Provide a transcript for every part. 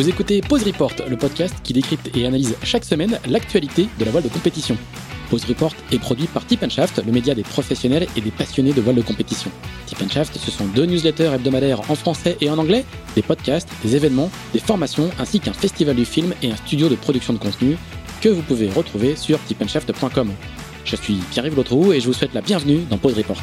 Vous écoutez Pause Report, le podcast qui décrypte et analyse chaque semaine l'actualité de la voile de compétition. Pause Report est produit par Tip Shaft, le média des professionnels et des passionnés de voile de compétition. Tip Shaft, ce sont deux newsletters hebdomadaires en français et en anglais, des podcasts, des événements, des formations, ainsi qu'un festival du film et un studio de production de contenu que vous pouvez retrouver sur tipandshaft.com. Je suis Pierre-Yves Lotrou et je vous souhaite la bienvenue dans Pause Report.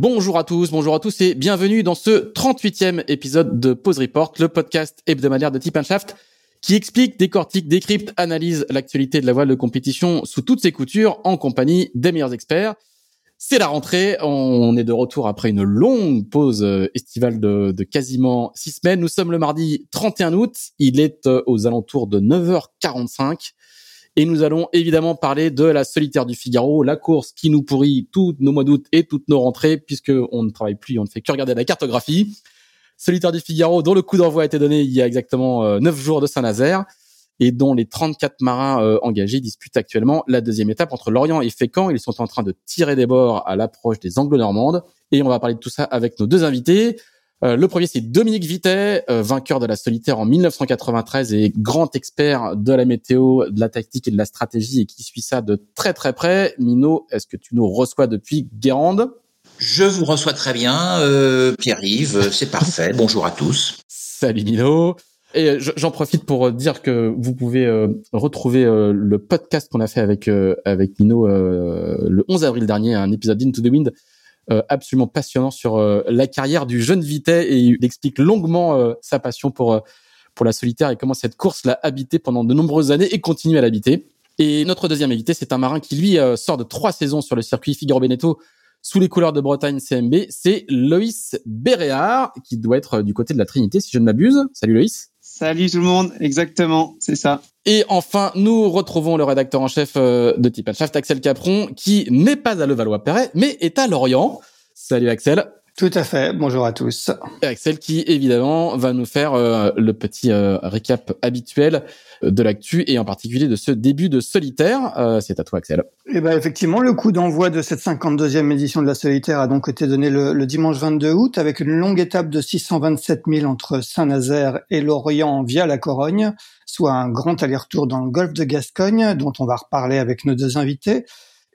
Bonjour à tous, bonjour à tous et bienvenue dans ce 38e épisode de Pause Report, le podcast hebdomadaire de Tip Shaft qui explique, décortique, décrypte, analyse l'actualité de la voile de compétition sous toutes ses coutures en compagnie des meilleurs experts. C'est la rentrée, on est de retour après une longue pause euh, estivale de, de quasiment six semaines. Nous sommes le mardi 31 août, il est euh, aux alentours de 9h45. Et nous allons évidemment parler de la solitaire du Figaro, la course qui nous pourrit tous nos mois d'août et toutes nos rentrées, puisque on ne travaille plus, on ne fait que regarder la cartographie. Solitaire du Figaro, dont le coup d'envoi a été donné il y a exactement euh, neuf jours de Saint-Nazaire, et dont les 34 marins euh, engagés disputent actuellement la deuxième étape entre Lorient et Fécamp. Ils sont en train de tirer des bords à l'approche des Anglo-Normandes. Et on va parler de tout ça avec nos deux invités. Euh, le premier, c'est Dominique Vitet, euh, vainqueur de la solitaire en 1993 et grand expert de la météo, de la tactique et de la stratégie et qui suit ça de très très près. Mino, est-ce que tu nous reçois depuis Guérande? Je vous reçois très bien, euh, Pierre-Yves, c'est parfait. Bonjour à tous. Salut Mino. Et j'en profite pour dire que vous pouvez retrouver le podcast qu'on a fait avec avec Mino le 11 avril dernier, un épisode d'Into the Wind euh, absolument passionnant sur euh, la carrière du jeune Vitet et il explique longuement euh, sa passion pour pour la solitaire et comment cette course l'a habité pendant de nombreuses années et continue à l'habiter. Et notre deuxième invité, c'est un marin qui lui sort de trois saisons sur le circuit Figaro Beneteau sous les couleurs de Bretagne CMB. C'est Loïs Béréard qui doit être du côté de la Trinité si je ne m'abuse. Salut Loïs. Salut tout le monde, exactement, c'est ça. Et enfin, nous retrouvons le rédacteur en chef euh, de Tip Shaft, Axel Capron, qui n'est pas à Levallois-Perret, mais est à Lorient. Salut Axel. Tout à fait. Bonjour à tous. Et Axel qui évidemment va nous faire euh, le petit euh, récap habituel de l'actu et en particulier de ce début de solitaire. Euh, c'est à toi Axel. Eh ben effectivement, le coup d'envoi de cette 52e édition de la solitaire a donc été donné le, le, dimanche 22 août avec une longue étape de 627 000 entre Saint-Nazaire et Lorient via la Corogne, soit un grand aller-retour dans le golfe de Gascogne dont on va reparler avec nos deux invités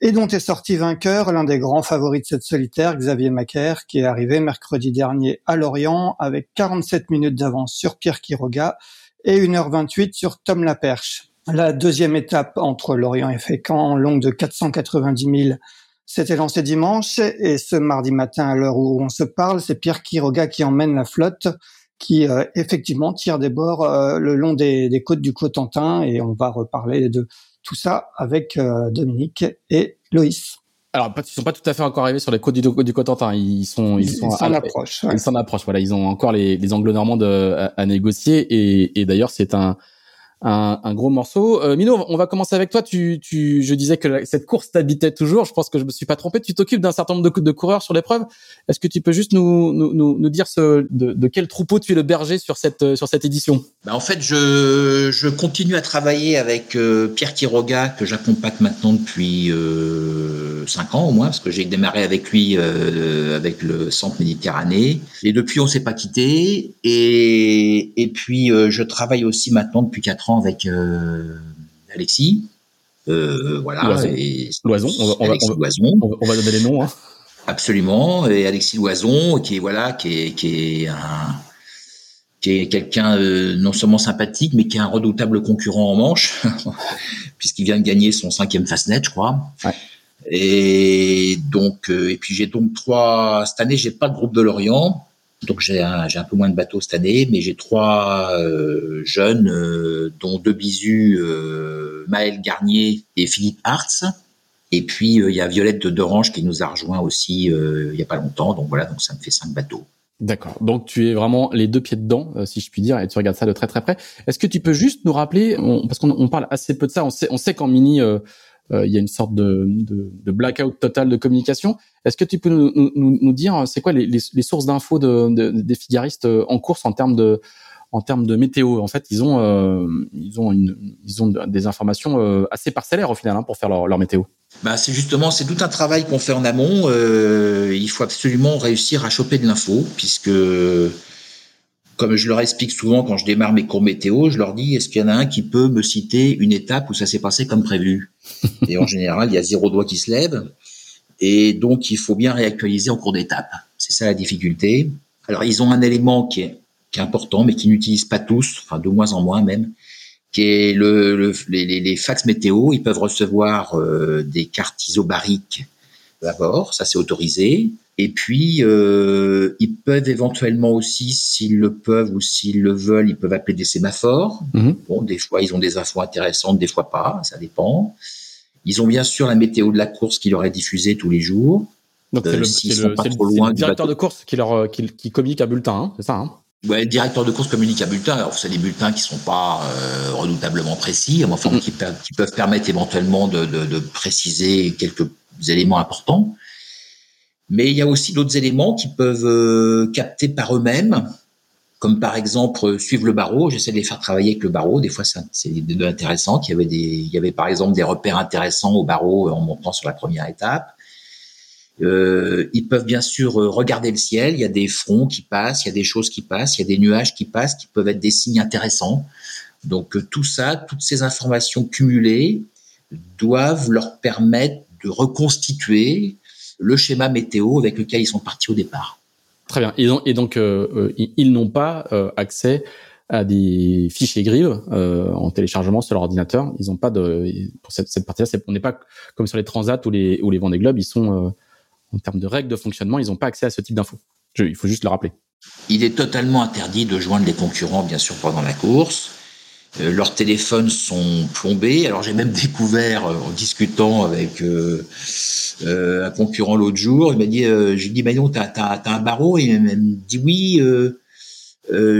et dont est sorti vainqueur l'un des grands favoris de cette solitaire, Xavier Macaire, qui est arrivé mercredi dernier à Lorient avec 47 minutes d'avance sur Pierre Quiroga et 1h28 sur Tom Laperche. La deuxième étape entre Lorient et Fécamp, longue de 490 000, s'était lancée dimanche et ce mardi matin, à l'heure où on se parle, c'est Pierre Quiroga qui emmène la flotte qui euh, effectivement tire des bords euh, le long des, des, côtes du Cotentin et on va reparler de tout ça avec euh, Dominique et Loïs. Alors, ils sont pas tout à fait encore arrivés sur les côtes du, du Cotentin. Ils sont, ils, sont s'en approchent. Ils s'en approchent. Voilà, ils ont encore les, les anglo-normands à, à, négocier. Et, et d'ailleurs, c'est un, un, un, gros morceau. Euh, Mino, on va commencer avec toi. Tu, tu, je disais que cette course t'habitait toujours. Je pense que je me suis pas trompé. Tu t'occupes d'un certain nombre de, de coureurs sur l'épreuve. Est-ce que tu peux juste nous, nous, nous dire ce, de, de, quel troupeau tu es le berger sur cette, sur cette édition? Bah En fait, je, je continue à travailler avec euh, Pierre Quiroga que j'accompagne maintenant depuis euh, 5 ans au moins, parce que j'ai démarré avec lui euh, avec le Centre Méditerranée. Et depuis, on s'est pas quitté. Et, et puis, euh, je travaille aussi maintenant depuis 4 ans avec euh, Alexis. Euh, voilà. Loison. On, va, on, va, on, va, donner les noms. Hein. Absolument. Et Alexis Loison, qui est voilà, qui est, qui est un qui est quelqu'un euh, non seulement sympathique, mais qui est un redoutable concurrent en manche, puisqu'il vient de gagner son cinquième Fastnet, je crois. Ouais. Et donc, euh, et puis j'ai donc trois. Cette année, j'ai pas de groupe de Lorient, donc j'ai un, peu moins de bateaux cette année, mais j'ai trois euh, jeunes, dont deux bisous, Maël Garnier et Philippe Hartz. Et puis il y a Violette de Dorange qui nous a rejoint aussi il y a pas longtemps. Donc voilà, donc ça me fait cinq bateaux. D'accord. Donc tu es vraiment les deux pieds dedans, euh, si je puis dire, et tu regardes ça de très très près. Est-ce que tu peux juste nous rappeler, parce qu'on parle assez peu de ça, on sait, qu'en mini, euh, euh, il y a une sorte de, de, blackout total de communication. Est-ce que tu peux nous, nous, nous dire, c'est quoi les, les, sources d'infos de, des figaristes en course en termes de en termes de météo? En fait, ils ont ils ont une, ils ont des informations assez parcellaires au final hein, pour faire leur, leur météo. Bah, c'est justement c'est tout un travail qu'on fait en amont. Euh, il faut absolument réussir à choper de l'info, puisque comme je leur explique souvent quand je démarre mes cours météo, je leur dis est-ce qu'il y en a un qui peut me citer une étape où ça s'est passé comme prévu? Et en général, il y a zéro doigt qui se lève, et donc il faut bien réactualiser en cours d'étape. C'est ça la difficulté. Alors ils ont un élément qui est, qui est important, mais qu'ils n'utilisent pas tous, enfin de moins en moins même, qui est le, le les, les, fax météo. Ils peuvent recevoir euh, des cartes isobariques à bord, ça c'est autorisé. Et puis euh, ils peuvent éventuellement aussi, s'ils le peuvent ou s'ils le veulent, ils peuvent appeler des sémaphores. Mhm. Bon, des fois ils ont des infos intéressantes, des fois pas, ça dépend. Ils ont bien sûr la météo de la course qui leur est diffusée tous les jours. Donc c'est euh, le, le, le, directeur de course qui leur qui, qui communique un bulletin, hein, c'est ça hein? Ouais, le directeur de course communique un bulletin. Alors, c'est des bulletins qui sont pas euh, redoutablement précis, mais enfin, mm-hmm. qui, qui, peuvent permettre éventuellement de, de, de, préciser quelques éléments importants. Mais il y a aussi d'autres éléments qui peuvent euh, capter par eux-mêmes, comme par exemple euh, suivre le barreau. J'essaie de les faire travailler avec le barreau. Des fois, c'est intéressants. Il y avait des, il y avait par exemple des repères intéressants au barreau en montant sur la première étape. Euh, ils peuvent bien sûr euh, regarder le ciel. Il y a des fronts qui passent, il y a des choses qui passent, il y a des nuages qui passent, qui peuvent être des signes intéressants. Donc euh, tout ça, toutes ces informations cumulées doivent leur permettre de reconstituer le schéma météo avec lequel ils sont partis au départ. Très bien. Et donc, et donc ils n'ont pas accès à des fichiers grives en téléchargement sur leur ordinateur. Ils n'ont pas de pour cette, cette partie-là. On n'est pas comme sur les transats ou les ou les Vendée Globe. Ils sont en termes de règles de fonctionnement, ils n'ont pas accès à ce type d'infos. Il faut juste le rappeler. Il est totalement interdit de joindre les concurrents, bien sûr, pendant la course. Euh, leurs téléphones sont plombés. Alors j'ai même découvert euh, en discutant avec euh, un concurrent l'autre jour, il m'a dit, j'ai dit, bah non, t'as as, un barreau? Et il m'a dit oui,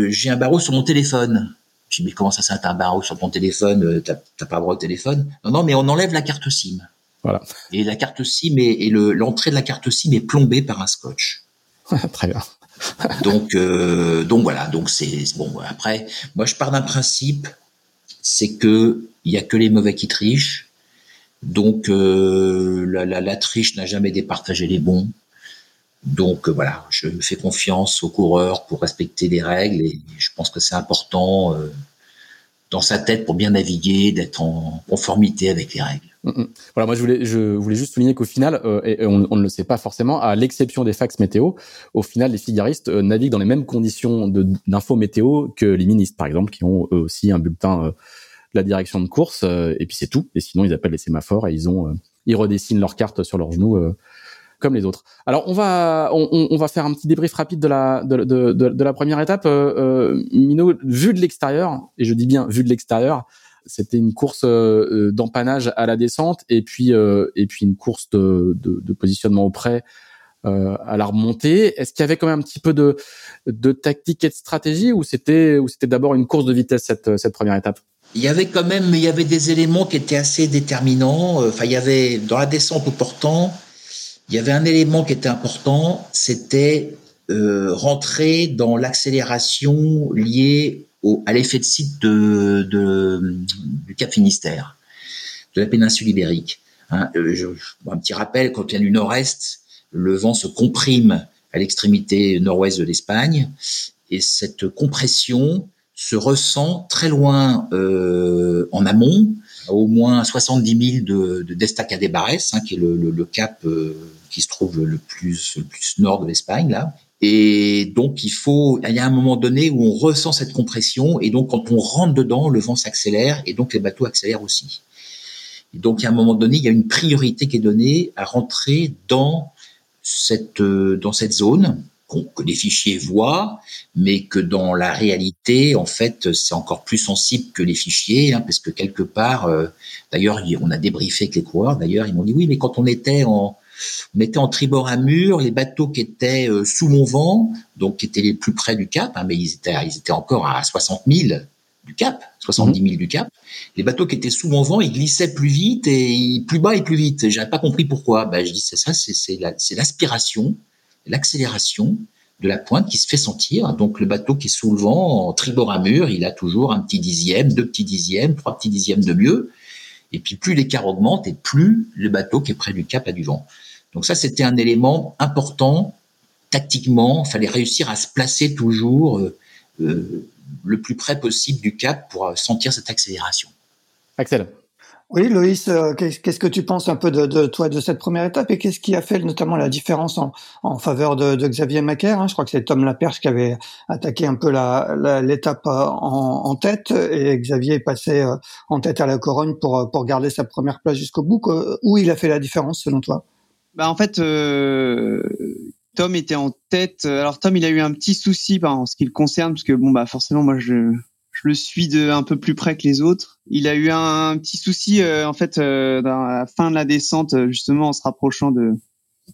j'ai un barreau sur mon téléphone. J'ai dit mais comment ça, ça t'as un barreau sur ton téléphone T'as pas le droit au téléphone? Non, non, mais on enlève la carte SIM. Voilà. Et la carte SIM et, l'entrée de la carte SIM est plombée par un scotch. Très bien. donc, euh, donc voilà. Donc c'est bon. Après, moi je pars d'un principe, c'est que il y a que les mauvais qui trichent. Donc euh, la, la, triche n'a jamais départagé les bons. Donc voilà, je fais confiance aux coureurs pour respecter les règles et je pense que c'est important euh, dans sa tête pour bien naviguer, d'être en conformité avec les règles. Mm, mm. Voilà, moi je voulais, je voulais juste souligner qu'au final, euh, et on, ne le sait pas forcément, à l'exception des fax météo, au final les figaristes euh, naviguent dans les mêmes conditions d'info météo que les ministres, par exemple, qui ont eux aussi un bulletin euh, la direction de course, et puis c'est tout. Et sinon ils appellent les sémaphores et ils ont, ils redessinent leurs cartes sur leurs genoux comme les autres. Alors on va on, on, va faire un petit débrief rapide de la de, de, de, la première étape. Euh, Mino, vu de l'extérieur, et je dis bien vu de l'extérieur, c'était une course euh, d'empannage à la descente et puis euh, et puis une course de, de, positionnement au près euh, à la remontée. Est-ce qu'il y avait quand même un petit peu de de tactique et de stratégie ou c'était ou c'était d'abord une course de vitesse cette cette première étape? Il y avait quand même, il y avait des éléments qui étaient assez déterminants. Enfin, il y avait dans la descente au portant, il y avait un élément qui était important, c'était euh, rentrer dans l'accélération liée au, à l'effet de site de, de, du Cap Finistère, de la péninsule ibérique. Hein, euh, je, un petit rappel, quand il y a du nord-est, le vent se comprime à l'extrémité nord-ouest de l'Espagne, et cette compression se ressent très loin euh, en amont, à au moins 70 000 de, de Destacades hein, qui est le, le, le cap euh, qui se trouve le plus, le plus nord de l'Espagne, là. Et donc, il faut, il y a un moment donné où on ressent cette compression, et donc quand on rentre dedans, le vent s'accélère, et donc les bateaux accélèrent aussi. Et donc, a un moment donné, il y a une priorité qui est donnée à rentrer dans cette, euh, dans cette zone que les fichiers voient, mais que dans la réalité, en fait, c'est encore plus sensible que les fichiers, hein, parce que quelque part, euh, d'ailleurs, on a débriefé avec les coureurs, d'ailleurs, ils m'ont dit oui, mais quand on était en, on était en tribord à mur, les bateaux qui étaient euh, sous mon vent, donc qui étaient les plus près du cap, hein, mais ils étaient, ils étaient encore à 60 000 du cap, 70 000 du cap. Les bateaux qui étaient sous mon vent, ils glissaient plus vite et plus bas et plus vite. J'avais pas compris pourquoi. Ben, je dis c'est ça, c'est l'aspiration, l'accélération de la pointe qui se fait sentir. Donc le bateau qui est sous le vent, en tribord à mur, il a toujours un petit dixième, deux petits dixièmes, trois petits dixièmes de mieux. Et puis plus l'écart augmente et plus le bateau qui est près du cap a du vent. Donc ça, c'était un élément important tactiquement. Il fallait réussir à se placer toujours euh, euh, le plus près possible du cap pour euh, sentir cette accélération. Axel. Oui, Loïs, euh, qu'est-ce que tu penses un peu de, toi de cette première étape et qu'est-ce qui a fait notamment la différence en, faveur de, Xavier Macaire hein? Je crois que c'est Tom Laperche qui avait attaqué un peu l'étape en, tête et Xavier est passé en tête à la Corogne pour, garder sa première place jusqu'au bout. Où il a fait la différence selon toi? Bah en fait, Tom était en tête. Alors Tom, il a eu un petit souci ben, en ce qui le concerne, parce que bon bah forcément, moi je le suis de un peu plus près que les autres. Il a eu un, petit souci euh, en fait euh, dans la fin de la descente, justement en se rapprochant de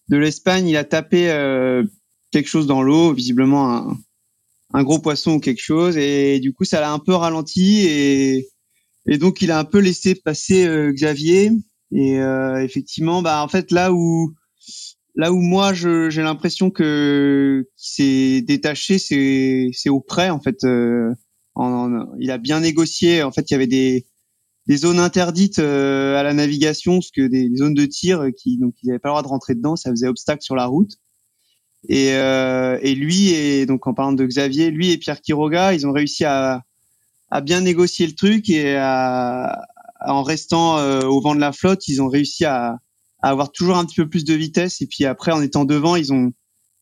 de l'Espagne. Il a tapé euh, quelque chose dans l'eau, visiblement un, un gros poisson ou quelque chose, et du coup ça l'a un peu ralenti et et donc il a un peu laissé passer Xavier. Et effectivement, bah en fait là où Là où moi j'ai l'impression que s'est détaché, c'est c'est auprès en fait. Euh, il a bien négocié. En fait, il y avait des des zones interdites euh, à la navigation, parce que des, zones de tir qui donc ils n'avaient pas le droit de rentrer dedans, ça faisait obstacle sur la route. Et, euh, et lui et donc en parlant de Xavier, lui et Pierre Quiroga, ils ont réussi à à bien négocier le truc et à, en restant au vent de la flotte, ils ont réussi à à avoir toujours un petit peu plus de vitesse. Et puis après, en étant devant, ils ont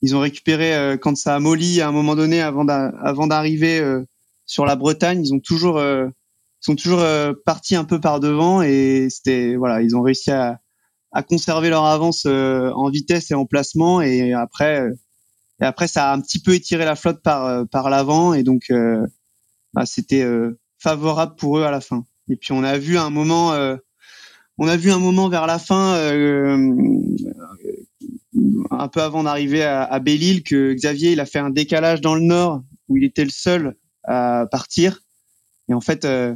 ils ont récupéré euh, quand ça a molli à un moment donné avant d'arriver euh, sur la Bretagne. Ils ont toujours euh, sont toujours partis un peu par devant et c'était voilà, ils ont réussi à, à conserver leur avance en vitesse et en placement. Et après et après, ça a un petit peu étiré la flotte par par l'avant et donc bah, c'était favorable pour eux à la fin. Et puis on a vu un moment on a vu un moment vers la fin, euh, un peu avant d'arriver à, à Belle-Île, que Xavier il a fait un décalage dans le nord où il était le seul partir. Et en fait, euh,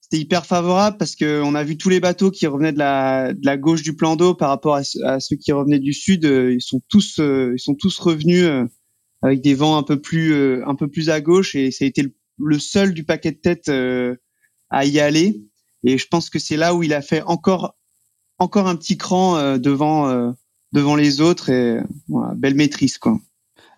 c'était hyper favorable parce que on a vu tous les bateaux qui revenaient de la, de la gauche du plan d'eau par rapport à, ceux qui revenaient du sud. Euh, ils sont tous, ils sont tous revenus avec des vents un peu plus, un peu plus à gauche et ça a été le, seul du paquet de tête à y aller. Et je pense que c'est là où il a fait encore encore un petit cran euh, devant euh, devant les autres et voilà, belle maîtrise quoi.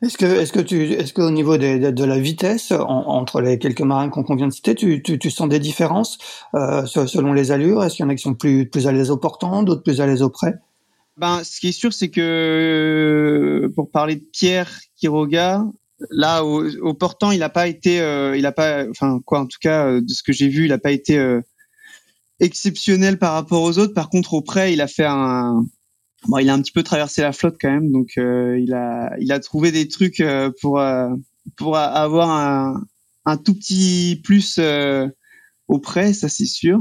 Est-ce que, est-ce que tu, est-ce qu'au niveau de, de, la vitesse entre les quelques marins qu'on vient de citer, tu, tu, tu sens des différences euh, selon les allures? Est-ce qu'il y en a qui sont plus, plus à l'aise au portant, d'autres plus à l'aise au près? Ben, ce qui est sûr, c'est que pour parler de Pierre Quiroga, là au, au portant, il n'a pas été, euh, il a pas, enfin quoi, en tout cas de ce que j'ai vu, il n'a pas été exceptionnel par rapport aux autres. Par contre, au près, il a fait un, bon, il a un petit peu traversé la flotte quand même, donc euh, il a, il a trouvé des trucs euh, pour euh, pour avoir un, un tout petit plus au près, ça c'est sûr.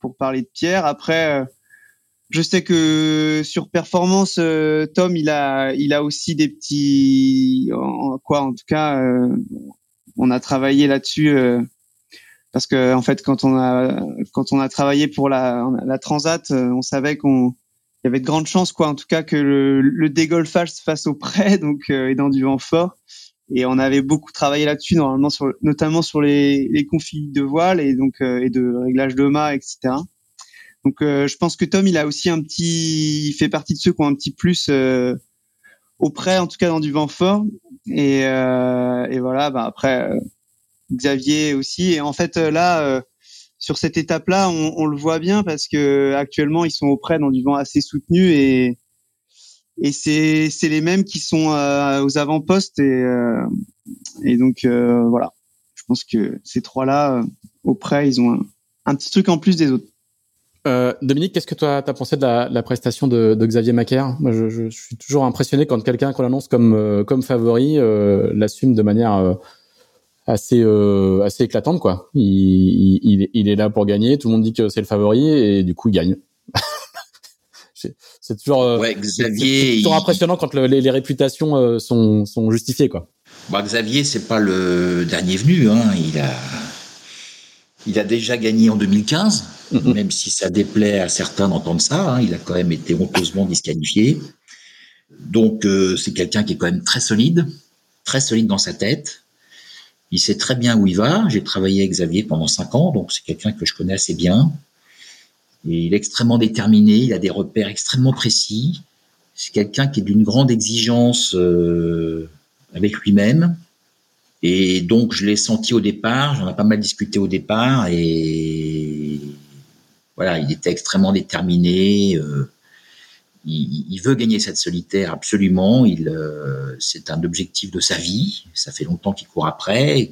pour parler de Pierre, après. je sais que sur performance, Tom, il a, il a aussi des petits, quoi, en tout cas, on a travaillé là-dessus parce que en fait quand on a quand on a travaillé pour la, la transat euh, on savait qu'on il y avait de grandes chances quoi en tout cas que le, le dégolfage se fasse au près donc euh, et dans du vent fort. Et on avait beaucoup travaillé là-dessus normalement sur notamment sur les les configs de voile et donc euh, et de réglage de mât etc donc je pense que Tom il a aussi un petit il fait partie de ceux qui ont un petit plus au près en tout cas dans du vent fort. Et, et voilà bah après Xavier aussi. Et en fait, euh, là, euh, sur cette étape-là, on, le voit bien parce que actuellement, ils sont auprès dans du vent assez soutenu et c'est les mêmes qui sont aux avant-postes et et donc voilà. Je pense que ces trois-là, au près, ils ont un, petit truc en plus des autres. Dominique, qu'est-ce que toi as pensé de la, prestation de, Xavier Macaire? Moi, je, suis toujours impressionné quand quelqu'un qu'on annonce comme favori l'assume de manière assez euh, assez éclatante quoi. Il, il, il, est là pour gagner, tout le monde dit que c'est le favori et du coup il gagne. c'est toujours euh, ouais, Xavier, toujours impressionnant quand les, les, réputations euh, sont sont justifiées quoi. Bah, Xavier c'est pas le dernier venu hein, il a il a déjà gagné en 2015, mm-hmm. même si ça déplaît à certains d'entendre ça, hein, il a quand même été honteusement disqualifié. Donc euh, c'est quelqu'un qui est quand même très solide, très solide dans sa tête. Il sait très bien où il va. J'ai travaillé avec Xavier pendant cinq ans, donc c'est quelqu'un que je connais assez bien. Et il est extrêmement déterminé, il a des repères extrêmement précis. C'est quelqu'un qui est d'une grande exigence euh, avec lui-même. Et donc, je l'ai senti au départ, j'en ai pas mal discuté au départ, et voilà, il était extrêmement déterminé. Euh, il, veut gagner cette solitaire absolument. Il, euh, c'est un objectif de sa vie. Ça fait longtemps qu'il court après.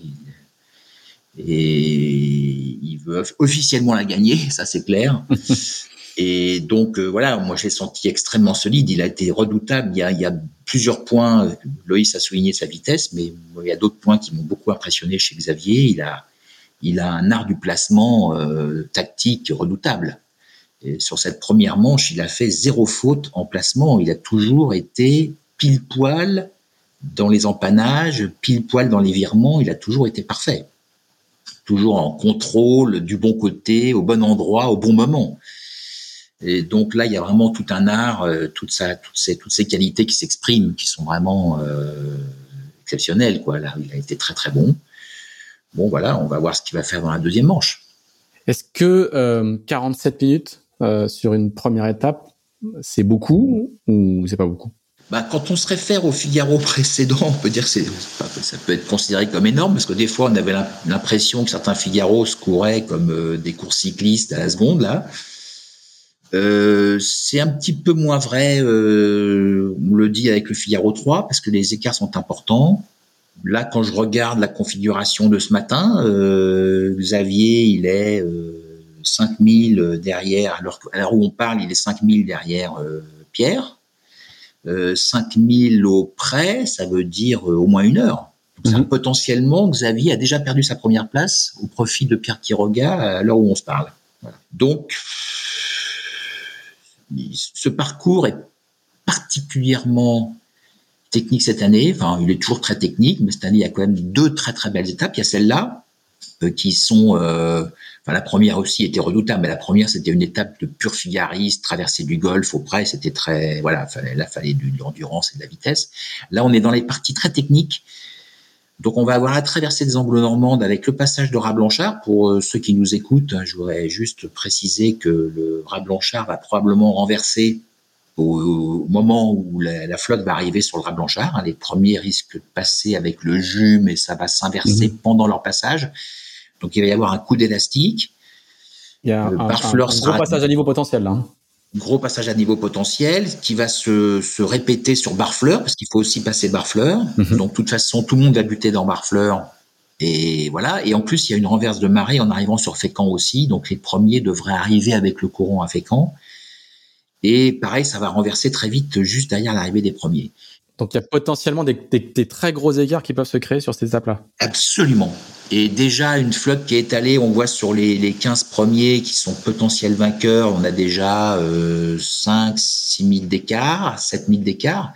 et il veut officiellement la gagner, ça c'est clair. et donc euh, voilà, moi j'ai senti extrêmement solide. Il a été redoutable. Il y a, il y a plusieurs points. Loïs a souligné sa vitesse, mais il y a d'autres points qui m'ont beaucoup impressionné chez Xavier. Il a, il a un art du placement euh, tactique redoutable sur cette première manche, il a fait zéro faute en placement. Il a toujours été pile poil dans les empannages, pile poil dans les virements. Il a toujours été parfait. Toujours en contrôle, du bon côté, au bon endroit, au bon moment. Et donc là, il y a vraiment tout un art, euh, toute toutes ces, qualités qui s'expriment, qui sont vraiment euh, exceptionnelles. Il a été très très bon. Bon, voilà, on va voir ce qu'il va faire dans la deuxième manche. Est-ce que euh, 47 minutes, euh, sur une première étape, c'est beaucoup ou c'est pas beaucoup? Bah, quand on se réfère au Figaro précédent, on peut dire que ça peut être considéré comme énorme parce que des fois on avait l'impression que certains Figaro se couraient comme euh, des courses cyclistes à la seconde là. Euh, c'est un petit peu moins vrai, euh, on le dit avec le Figaro 3 parce que les écarts sont importants. Là, quand je regarde la configuration de ce matin, euh, Xavier, il est 5000 derrière, alors l'heure où on parle, il est 5000 derrière euh, Pierre. Euh, 5000 au près, ça veut dire euh, au moins une heure. Mhm. Potentiellement, Xavier a déjà perdu sa première place au profit de Pierre Quiroga à l'heure où on se parle. Donc, ce parcours est particulièrement technique cette année. Enfin, il est toujours très technique, mais cette année, il y a quand même deux très très belles étapes. Il y a celle-là, euh, qui sont euh, la première aussi était redoutable, mais la première c'était une étape de pur figariste, traversée du Golfe au près, c'était très voilà, fallait, là fallait de l'endurance et de la vitesse. Là on est dans les parties très techniques. Donc on va avoir à traverser des angles normandes avec le passage de Rat Blanchard. Pour euh, ceux qui nous écoutent, hein, je voudrais juste préciser que le Rat Blanchard va probablement renverser au, moment où la, flotte va arriver sur le Rat Blanchard. Hein. les premiers risquent de passer avec le jus, mais ça va s'inverser mmh. pendant leur passage. Donc il va y avoir un coup d'élastique. Il y a un, gros passage à niveau potentiel là. Hein. Gros passage à niveau potentiel qui va se, se répéter sur Barfleur parce qu'il faut aussi passer Barfleur. Mhm. Donc de toute façon tout le monde va buter dans Barfleur. Et voilà. Et en plus il y a une renverse de marée en arrivant sur Fécamp aussi. Donc les premiers devraient arriver avec le courant à Fécamp. Et pareil, ça va renverser très vite juste derrière l'arrivée des premiers. Donc il y a potentiellement des, très gros égards qui peuvent se créer sur ces étapes-là. Absolument. Et déjà, une flotte qui est étalée, on voit sur les, les 15 premiers qui sont potentiels vainqueurs, on a déjà euh, 5, 6 000 d'écart, 7 000 d'écart.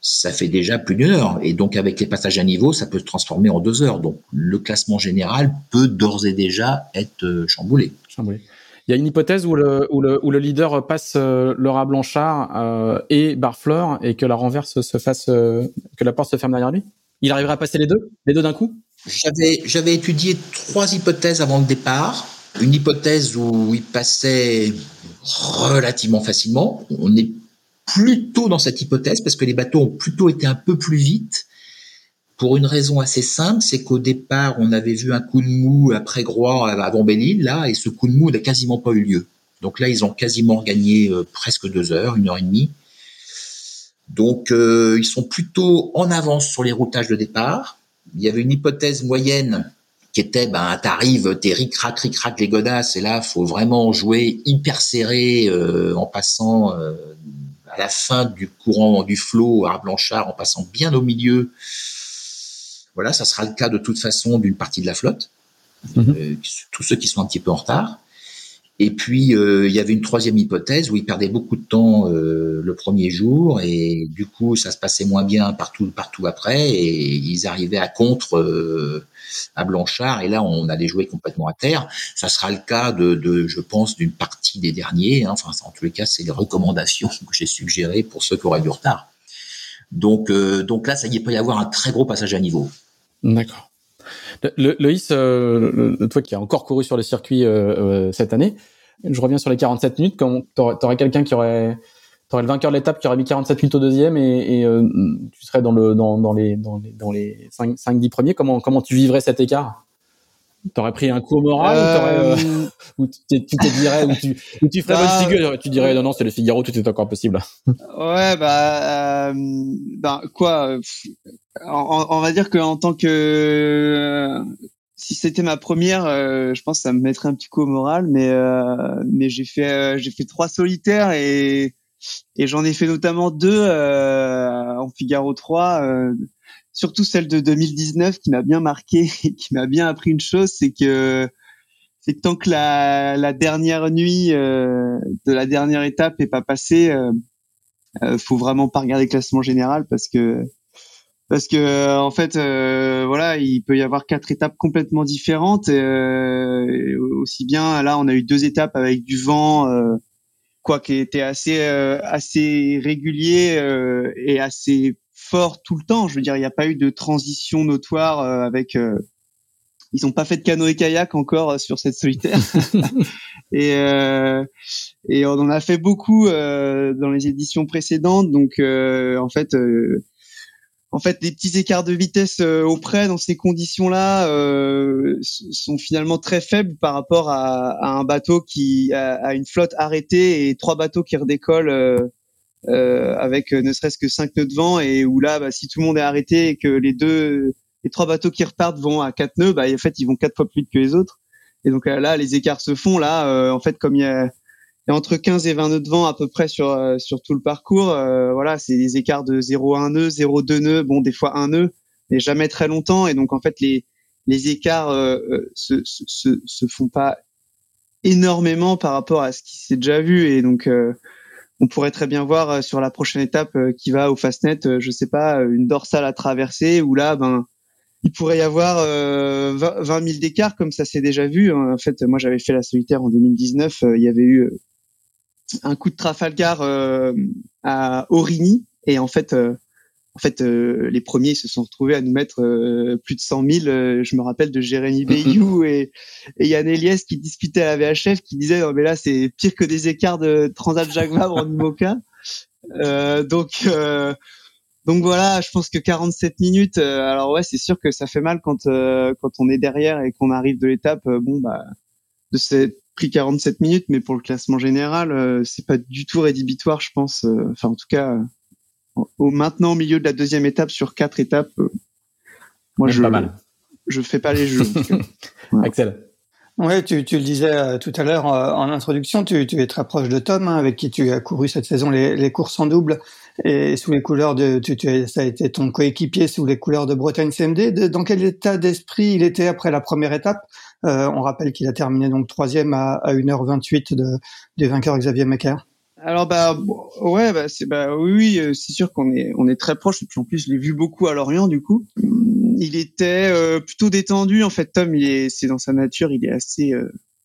Ça fait déjà plus d'une heure. Et donc, avec les passages à niveau, ça peut se transformer en deux heures. Donc, le classement général peut d'ores et déjà être euh, chamboulé. Chamboulé. Il y a une hypothèse où le, où le, où le leader passe euh, Laura Blanchard euh, et Barfleur et que la renverse se fasse, euh, que la porte se ferme derrière lui? Il arriverait à passer les deux Les deux d'un coup? J'avais, j'avais étudié trois hypothèses avant le départ. Une hypothèse où il passait relativement facilement. On est plutôt dans cette hypothèse parce que les bateaux ont plutôt été un peu plus vite pour une raison assez simple, c'est qu'au départ, on avait vu un coup de mou après Groix avant Belle-Île, là, et ce coup de mou n'a quasiment pas eu lieu. Donc là, ils ont quasiment gagné euh, presque deux heures, une heure et demie. Donc ils sont plutôt en avance sur les routages de départ. Il y avait une hypothèse moyenne qui était ben t'arrives t'es ric rac ric rac les godasses et là faut vraiment jouer hyper serré en passant à la fin du courant du flot à Blanchard en passant bien au milieu. Voilà, ça sera le cas de toute façon d'une partie de la flotte, mhm. euh, tous ceux qui sont un petit peu en retard. Et puis euh, il y avait une troisième hypothèse où ils perdaient beaucoup de temps euh, le premier jour et du coup ça se passait moins bien partout partout après et ils arrivaient à contre à Blanchard et là on allait jouer complètement à terre. Ça sera le cas de, de je pense d'une partie des derniers. Hein. Enfin en tous les cas c'est les recommandations que j'ai suggérées pour ceux qui auraient du retard. Donc donc là ça y est, peut y avoir un très gros passage à niveau. D'accord. Le, Loïs, euh, toi qui as encore couru sur le circuit euh, euh, cette année, je reviens sur les 47 minutes. Quand t'aurais quelqu'un qui aurait, t'aurais le vainqueur de l'étape qui aurait mis 47 minutes au deuxième et, tu serais dans le dans, dans les dans les dans les 5 5 10 premiers. Comment comment tu vivrais cet écart? T'aurais pris un coup au moral ou, tu, te dirais ou tu, ou tu ferais bah, bonne figure tu dirais non non c'est le Figaro tout est encore possible. Ouais bah bah quoi on, va dire qu'en tant que si c'était ma première, euh, je pense que ça me mettrait un petit coup au moral, mais euh, mais j'ai fait euh, j'ai fait trois solitaires et et j'en ai fait notamment deux en Figaro 3, surtout celle de 2019 qui m'a bien marqué et qui m'a bien appris une chose, c'est que c'est tant que la, dernière nuit de la dernière étape est pas passée, faut vraiment pas regarder le classement général parce que parce que euh, en fait euh, voilà il peut y avoir quatre étapes complètement différentes euh, aussi bien là on a eu deux étapes avec du vent euh, quoi qui était assez assez régulier et assez fort tout le temps. Je veux dire il n'y a pas eu de transition notoire avec ils ont pas fait de canoë kayak encore sur cette solitaire. Et et on en a fait beaucoup dans les éditions précédentes. Donc en fait en fait, les petits écarts de vitesse euh, auprès dans ces conditions-là euh, sont finalement très faibles par rapport à, à un bateau qui a, une flotte arrêtée et trois bateaux qui redécollent euh, euh avec ne serait-ce que cinq nœuds de vent et où là, bah, si tout le monde est arrêté et que les deux, les trois bateaux qui repartent vont à quatre nœuds, bah, en fait, ils vont quatre fois plus vite que les autres. Et donc là, les écarts se font. Là, en fait, comme il y a et entre 15 et 20 nœuds de vent à peu près sur euh, sur tout le parcours. Euh, voilà, c'est des écarts de 0,1 nœud, 0,2 nœud, bon des fois un nœud, mais jamais très longtemps. Et donc en fait les les écarts euh, se, se, se font pas énormément par rapport à ce qui s'est déjà vu. Et donc on pourrait très bien voir sur la prochaine étape qui va au Fastnet, je sais pas, une dorsale à traverser où là ben il pourrait y avoir euh, 20 000 d'écart comme ça s'est déjà vu. En fait, moi j'avais fait la solitaire en 2019. il y avait eu un coup de Trafalgar euh, à Origny et en fait euh, en fait euh, les premiers se sont retrouvés à nous mettre plus de 100 000 je me rappelle de Jérémy Bayou et, et Yann Eliès qui discutait à la VHF qui disait non mais là c'est pire que des écarts de Transat Jacques Vabre en IMOCA donc donc voilà, je pense que 47 minutes. alors ouais, c'est sûr que ça fait mal quand quand on est derrière et qu'on arrive de l'étape. bon bah de cette pris 47 minutes, mais pour le classement général, euh, c'est pas du tout rédhibitoire, je pense. Euh, enfin, en tout cas, euh, au maintenant au milieu de la deuxième étape sur quatre étapes, moi je je fais pas les jeux. Axel. Ouais, tu, tu le disais tout à l'heure en introduction, tu, tu, es très proche de Tom, hein, avec qui tu as couru cette saison les, les, courses en double et sous les couleurs de, tu, tu, ça a été ton coéquipier sous les couleurs de Bretagne CMD. dans quel état d'esprit il était après la première étape? Euh, on rappelle qu'il a terminé donc troisième à, à 1h28 de, du vainqueur Xavier Macaire. Alors bah ouais bah c'est bah oui euh, c'est sûr qu'on est on est très proche en plus je l'ai vu beaucoup à Lorient du coup. Il était euh, plutôt détendu en fait. Tom il est c'est dans sa nature il est assez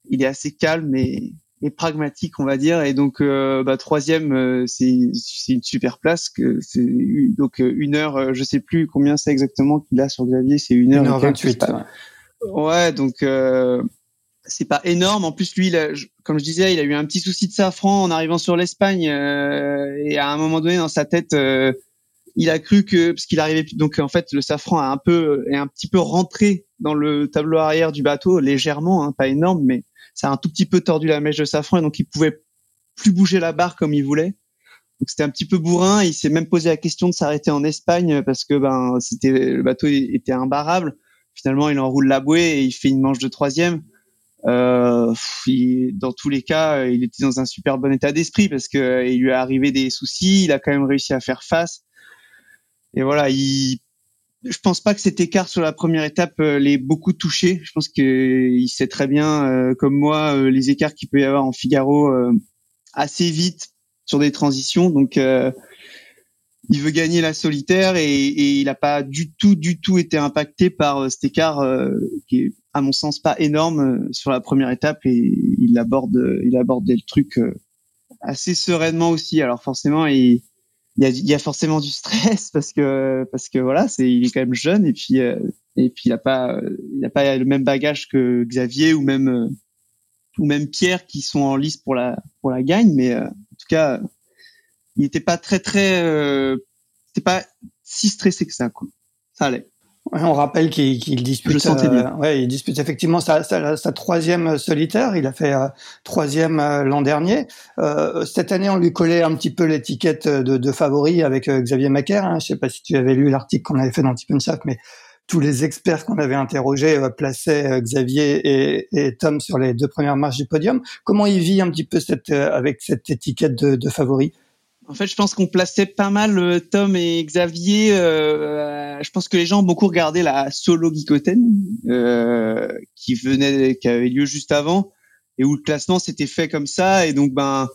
il est assez calme et, et, pragmatique on va dire. Et donc bah troisième c'est c'est une super place que c'est donc une heure je sais plus combien c'est exactement qu'il a sur Xavier c'est une heure, 28 Ouais, donc euh, c'est pas énorme. En plus, lui, comme je disais, il a eu un petit souci de safran en arrivant sur l'Espagne euh, et à un moment donné dans sa tête, euh, il a cru que parce qu'il arrivait donc en fait le safran a un peu est un petit peu rentré dans le tableau arrière du bateau légèrement, hein, pas énorme, mais ça a un tout petit peu tordu la mèche de safran et donc il pouvait plus bouger la barre comme il voulait. Donc c'était un petit peu bourrin. Il s'est même posé la question de s'arrêter en Espagne parce que ben c'était le bateau était imbarrable. Finalement, il enroule la bouée et il fait une manche de troisième. Euh, dans tous les cas, il était dans un super bon état d'esprit parce que il lui est arrivé des soucis. Il a quand même réussi à faire face. Et voilà, il je pense pas que cet écart sur la première étape euh, l'ait beaucoup touché. Je pense qu'il sait très bien, euh, comme moi, euh, les écarts qu'il peut y avoir en Figaro assez vite sur des transitions. Donc, il veut gagner la solitaire et, et il n'a pas du tout, du tout été impacté par cet écart qui est, à mon sens, pas énorme sur la première étape et il aborde, il aborde le truc assez sereinement aussi. Alors forcément, il il y a, y a, forcément du stress parce que parce que voilà, c'est il est quand même jeune et puis euh, et puis il a pas il a pas le même bagage que Xavier ou même euh, ou même Pierre qui sont en lice pour la pour la gagne, mais euh, en tout cas, il était pas très très c'était pas si stressé que ça quoi. Ça allait on rappelle qu'il dispute, euh, ouais, il dispute effectivement sa, sa, sa, troisième solitaire. Il a fait euh, troisième euh, l'an dernier. Euh, cette année, on lui collait un petit peu l'étiquette de, de, favori avec Xavier Macaire. Hein. Je sais pas si tu avais lu l'article qu'on avait fait dans Tip mais tous les experts qu'on avait interrogés plaçaient Xavier et, et, Tom sur les deux premières marches du podium. Comment il vit un petit peu cette, avec cette étiquette de, de favori? En fait, je pense qu'on plaçait pas mal euh, Tom et Xavier. Euh, je pense que les gens ont beaucoup regardé la solo Geekoten euh, qui venait, qui avait lieu juste avant, et où le classement s'était fait comme ça. Et donc, ben,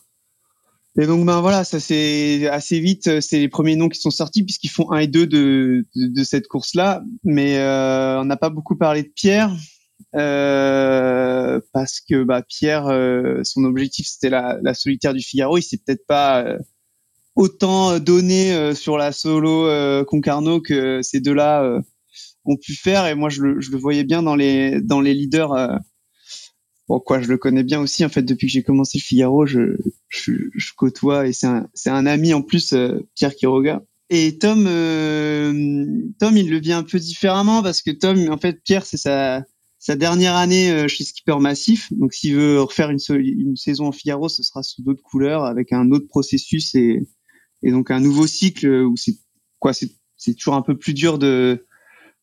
et donc, ben voilà, ça c'est assez vite. C'est les premiers noms qui sont sortis puisqu'ils font un et deux de, de, cette course-là. Mais euh, on n'a pas beaucoup parlé de Pierre. Euh, parce que bah, Pierre, euh, son objectif c'était la, la solitaire du Figaro. Il s'est peut-être pas autant donné euh, sur la solo euh, Concarneau que ces deux-là euh, ont pu faire. Et moi, je le, je le, voyais bien dans les dans les leaders. Bon, quoi, je le connais bien aussi. En fait, depuis que j'ai commencé le Figaro, je, je, je côtoie et c'est un, c'est un ami en plus, Pierre Quiroga. Et Tom, Tom, il le vit un peu différemment parce que Tom, en fait, Pierre, c'est sa, sa dernière année chez Skipper Massif. Donc, s'il veut refaire une, une saison en Figaro, ce sera sous d'autres couleurs, avec un autre processus et, et donc un nouveau cycle où c'est quoi c'est c'est toujours un peu plus dur de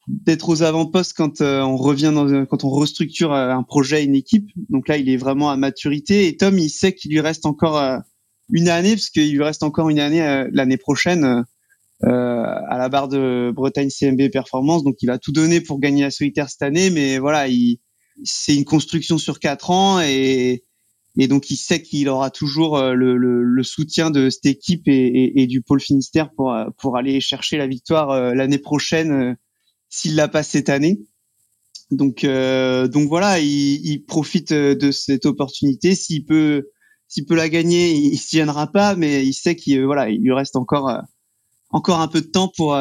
d'être aux avant-postes quand euh, on revient dans quand on restructure euh, un projet une équipe. Donc là il est vraiment à maturité. Et Tom il sait qu'il lui reste encore euh, une année parce qu'il lui reste encore une année l'année prochaine à la barre de Bretagne CMB Performance. Donc il va tout donner pour gagner la solitaire cette année. Mais voilà il c'est une construction sur quatre ans et et donc il sait qu'il aura toujours euh, le, le, le, soutien de cette équipe et, et, et, du pôle Finistère pour euh, pour aller chercher la victoire euh, l'année prochaine s'il l'a pas cette année. Donc donc voilà, il, il, profite de cette opportunité. S'il peut s'il peut la gagner, il s'y gênera pas, mais il sait qu'il voilà, il lui reste encore encore un peu de temps pour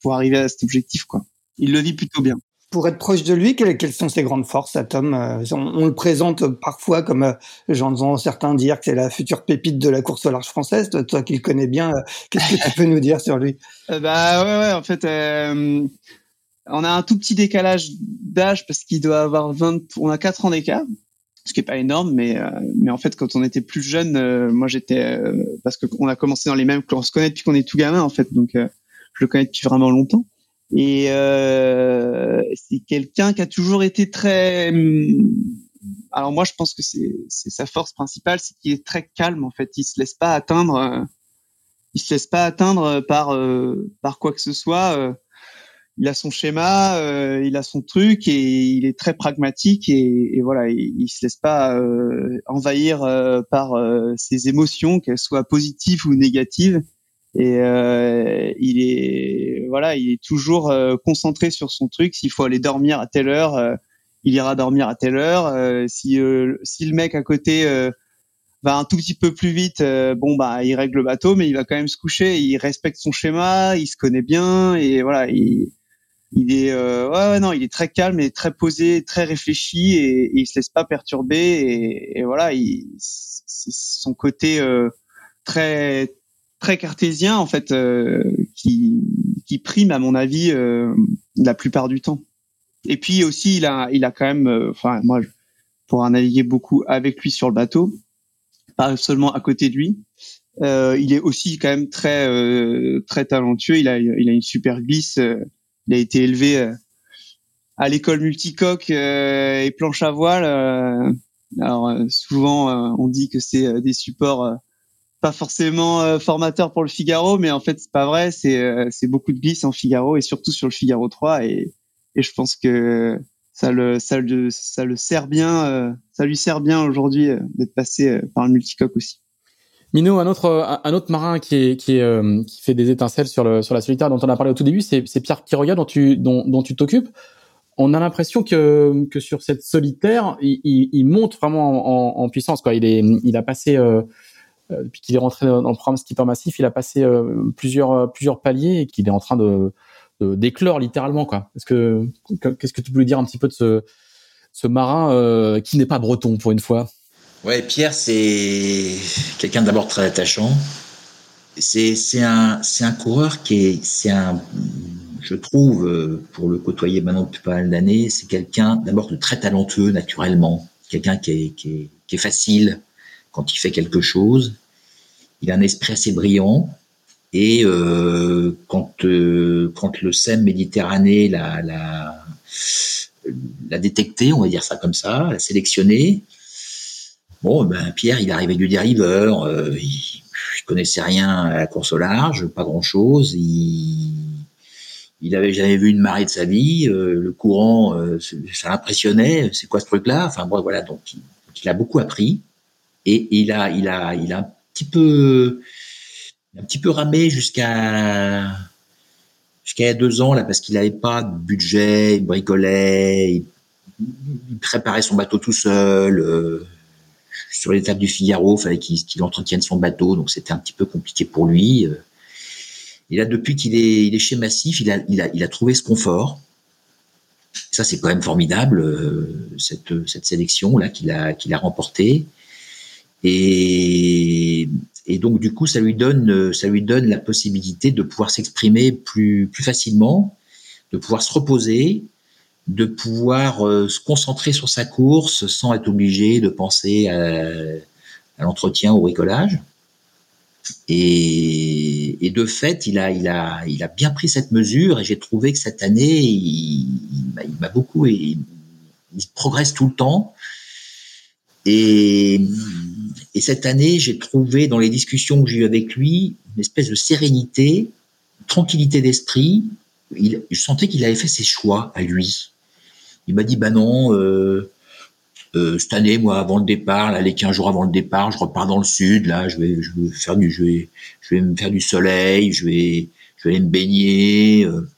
pour arriver à cet objectif quoi. Il le vit plutôt bien pour être proche de lui, quelles, sont ses grandes forces, à Tom euh, on, le présente parfois comme, euh, j'entends certains dire que c'est la future pépite de la course au large française. Toi, qui le connais bien, euh, qu'est-ce que tu peux nous dire sur lui? Bah ouais, ouais, en fait, on a un tout petit décalage d'âge parce qu'il doit avoir 20, on a 4 ans d'écart, ce qui est pas énorme, mais mais en fait, quand on était plus jeune, moi j'étais parce qu'on a commencé dans les mêmes, on se connaît depuis qu'on est tout gamin en fait, donc je le connais depuis vraiment longtemps. Et euh, c'est quelqu'un qui a toujours été très. Hum, alors moi, je pense que c'est sa force principale, c'est qu'il est très calme en fait. Il se laisse pas atteindre. Euh, il se laisse pas atteindre par euh, par quoi que ce soit. Euh, il a son schéma, il a son truc et il est très pragmatique et, et voilà, il, il, se laisse pas envahir par ses émotions, qu'elles soient positives ou négatives et euh, il est voilà il est toujours euh, concentré sur son truc. S'il faut aller dormir à telle heure euh, il ira dormir à telle heure. Si si le mec à côté va un tout petit peu plus vite bon bah il règle le bateau mais il va quand même se coucher. Il respecte son schéma il se connaît bien et voilà il il est ouais, ouais, non il est très calme et très posé très réfléchi et, et il se laisse pas perturber. Et, voilà il son côté très très cartésien en fait euh, qui qui prime à mon avis euh, la plupart du temps. Et puis aussi il a il a quand même euh, enfin moi pour naviguer beaucoup avec lui sur le bateau, pas seulement à côté de lui. Euh, il est aussi quand même très euh, très talentueux. Il a il a une super glisse. il a été élevé à l'école multicoque et planche à voile. alors souvent on dit que c'est des supports pas forcément formateurs pour le Figaro, mais en fait c'est pas vrai. C'est c'est beaucoup de glisse en Figaro et surtout sur le Figaro 3 et et je pense que ça le ça le ça le sert bien ça lui sert bien aujourd'hui d'être passé par le multicoque aussi. Mino, un autre, un autre marin qui, est, qui, est, euh, qui fait des étincelles sur, le, sur la solitaire dont on a parlé au tout début, c'est Pierre Quiroga dont tu dont, dont tu t'occupes. On a l'impression que, que sur cette solitaire, il, il, monte vraiment en, puissance. Quoi. Il, est, il a passé, euh, euh, depuis qu'il est rentré dans le programme Skipper Massif, il a passé plusieurs, plusieurs paliers et qu'il est en train de d'éclore littéralement. Quoi. Est-ce que qu'est-ce que tu peux dire un petit peu de ce, ce marin qui n'est pas breton pour une fois? Ouais, Pierre, c'est quelqu'un d'abord très attachant. C'est c'est un c'est un coureur qui est c'est un je trouve pour le côtoyer maintenant depuis pas mal d'années, c'est quelqu'un d'abord de très talentueux naturellement, quelqu'un qui est qui est facile quand il fait quelque chose. Il a un esprit assez brillant et euh, quand euh, quand le SEM Méditerranée l'a détecté, on va dire ça comme ça, l'a sélectionné Bon, ben Pierre, il arrivait du dériveur, euh, il, connaissait rien à la course au large, pas grand-chose. Il, il avait jamais vu une marée de sa vie. Le courant, ça l'impressionnait. C'est quoi ce truc-là Enfin bon, voilà. Il, a beaucoup appris et il a, il a, il a un petit peu, un petit peu ramé jusqu'à jusqu'à deux ans là parce qu'il n'avait pas de budget, il bricolait, il, préparait son bateau tout seul sur l'étape du Figaro, il fallait qu'il entretienne son bateau, donc c'était un petit peu compliqué pour lui. Euh. Et là, depuis qu'il est, il est chez Massif, il a, il a, il a trouvé ce confort. Ça, c'est quand même formidable, euh, cette, cette sélection là qu'il a, qu'il a remportée. Et, et donc, du coup, ça lui donne, ça lui donne la possibilité de pouvoir s'exprimer plus, plus facilement, de pouvoir se reposer, de pouvoir euh, se concentrer sur sa course sans être obligé de penser à, l'entretien, au bricolage. Et, et, de fait, il a, il, a, il a bien pris cette mesure et j'ai trouvé que cette année, il, il m'a beaucoup, il, il progresse tout le temps. Et, et cette année, j'ai trouvé dans les discussions que j'ai eues avec lui une espèce de sérénité, tranquillité d'esprit. Je sentais qu'il avait fait ses choix à lui. Il m'a dit, bah non, euh, euh, cette année, moi, avant le départ, là, les 15 jours avant le départ, je repars dans le sud, là, je vais, je vais faire du, je vais, je vais me faire du soleil, je vais, je vais aller me baigner. Euh.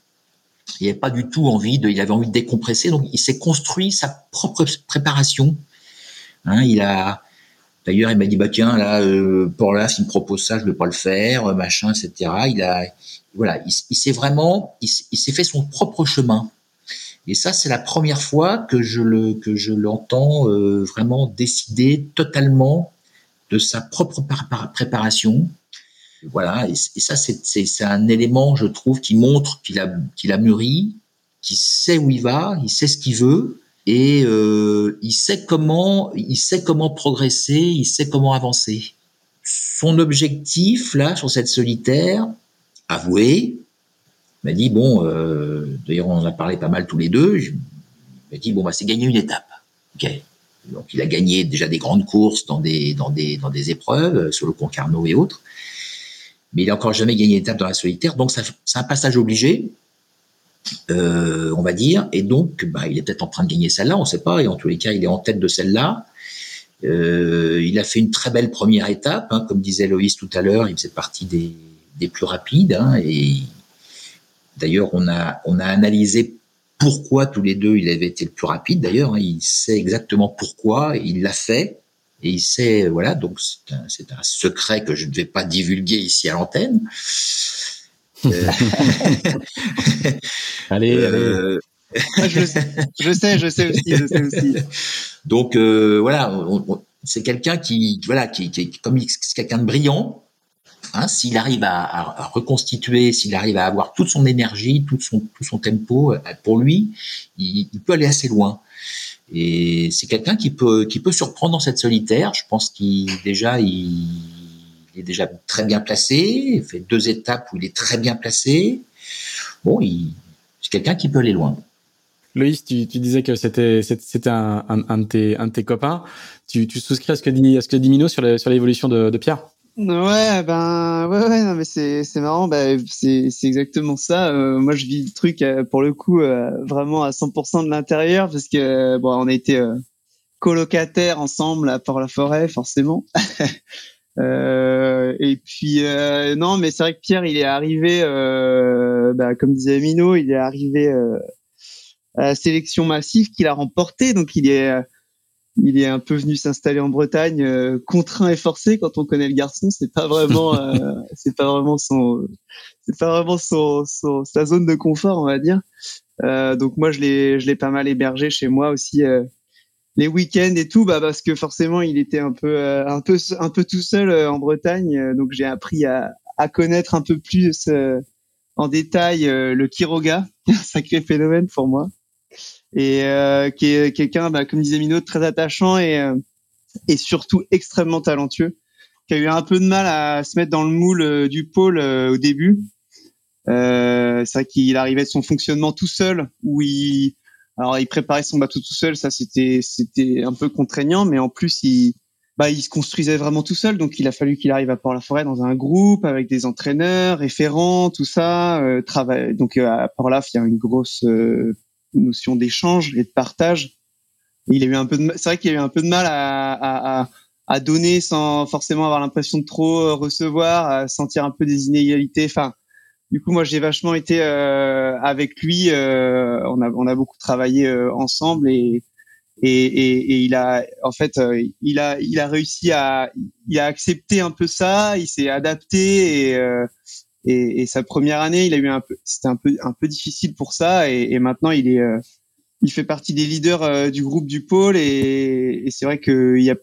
Il n'avait pas du tout envie de, il avait envie de décompresser, donc il s'est construit sa propre préparation. Hein, il a, d'ailleurs, il m'a dit, bah tiens, là, euh, pour là, s'il me propose ça, je ne vais pas le faire, machin, etc. Il a, voilà, il, s'est vraiment, il s'est fait son propre chemin. Et ça, c'est la première fois que je le que je l'entends euh, vraiment décider totalement de sa propre préparation. Voilà, et, ça, c'est un élément, je trouve, qui montre qu'il a qu'il a mûri, qu'il sait où il va, il sait ce qu'il veut, et euh, il sait comment il sait comment progresser, il sait comment avancer. Son objectif là sur cette solitaire, avoué, m'a dit bon, euh, d'ailleurs on en a parlé pas mal tous les deux. il m'a dit bon bah c'est gagner une étape. Donc il a gagné déjà des grandes courses dans des dans des dans des épreuves euh, sur le Concarneau et autres, mais il a encore jamais gagné une étape dans la solitaire. Donc c'est un passage obligé, euh, on va dire. Et donc bah il est peut-être en train de gagner celle-là, on sait pas. Et en tous les cas il est en tête de celle-là. Euh, il a fait une très belle première étape, hein, comme disait Loïs tout à l'heure. Il faisait partie des des plus rapides hein, et D'ailleurs, on a, on a analysé pourquoi tous les deux il avait été le plus rapide. D'ailleurs, hein, il sait exactement pourquoi, il l'a fait. Et il sait, voilà, donc c'est un, secret que je ne vais pas divulguer ici à l'antenne. Euh, allez, euh, allez. je, sais, je sais aussi, je sais aussi. Donc euh, voilà, c'est quelqu'un qui, voilà, qui, qui, comme quelqu'un de brillant, Hein, s'il arrive à, reconstituer, s'il arrive à avoir toute son énergie, tout son, tout son tempo, euh, pour lui, il, peut aller assez loin. Et c'est quelqu'un qui peut, qui peut surprendre dans cette solitaire. Je pense qu'il déjà il, il est déjà très bien placé. Il fait deux étapes où il est très bien placé. Bon, il, c'est quelqu'un qui peut aller loin. Loïs, tu, tu disais que c'était c'était un, un, un, de tes, un de tes copains. Tu, tu souscris à ce que dit à ce que dit Mino sur sur l'évolution de, de Pierre? Ouais, ben ouais, ouais, non, mais c'est c'est marrant, c'est c'est exactement ça. Euh, moi, je vis le truc euh, pour le coup euh, vraiment à 100% de l'intérieur parce que bon, on a été colocataires ensemble à Port-la-Forêt, forcément. et puis non, mais c'est vrai que Pierre, il est arrivé, bah, comme disait Mino, il est arrivé à la sélection massive qu'il a remportée, donc il est il est un peu venu s'installer en Bretagne, euh, contraint et forcé. Quand on connaît le garçon, c'est pas vraiment, euh, c'est pas vraiment son, c'est pas vraiment son, son, sa zone de confort, on va dire. Euh, donc moi, je l'ai, je l'ai pas mal hébergé chez moi aussi les week-ends et tout, bah parce que forcément, il était un peu, un peu, un peu tout seul en Bretagne. donc j'ai appris à, à connaître un peu plus en détail le Kiroga, un sacré phénomène pour moi et euh, qui est quelqu'un, bah, comme disait Mino, très attachant et, euh, et surtout extrêmement talentueux, qui a eu un peu de mal à se mettre dans le moule euh, du pôle au début. Euh, c'est vrai qu'il arrivait de son fonctionnement tout seul, où il, alors il préparait son bateau tout seul, ça c'était c'était un peu contraignant, mais en plus il bah, il se construisait vraiment tout seul, donc il a fallu qu'il arrive à Port-la-Forêt dans un groupe avec des entraîneurs, référents, tout ça. Euh, travail. Donc à Port-la, il y a une grosse notion d'échange et de partage. il a eu un peu de, c'est vrai qu'il a eu un peu de mal à, à, à donner sans forcément avoir l'impression de trop recevoir, à sentir un peu des inégalités. Enfin, du coup, moi, j'ai vachement été euh, avec lui. Euh, on a on a beaucoup travaillé euh, ensemble et, et, et il a en fait euh, il a il a réussi à il a accepté un peu ça. Il s'est adapté et euh, et, et, sa première année, il a eu un peu, c'était un peu un peu difficile pour ça. Et, et maintenant, il est, euh, il fait partie des leaders du groupe du pôle. Et, et c'est vrai que il y a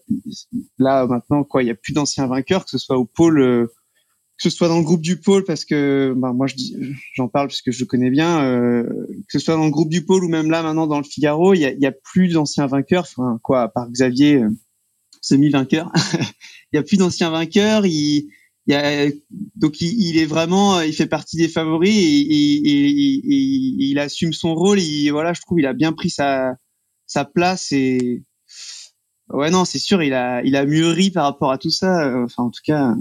là maintenant quoi, il y a plus d'anciens vainqueurs, que ce soit au pôle, que ce soit dans le groupe du pôle, parce que bah, moi je dis, j'en parle parce que je le connais bien, que ce soit dans le groupe du pôle ou même là maintenant dans le Figaro, il y a, il y a plus d'anciens vainqueurs. Enfin quoi, à part Xavier, semi-vainqueur, il y a plus d'anciens vainqueurs. Il il y a, donc il, est vraiment, il fait partie des favoris et, et, et, il assume son rôle. Et voilà, je trouve il a bien pris sa sa place et ouais non, c'est sûr, il a il a mûri par rapport à tout ça. Enfin en tout cas,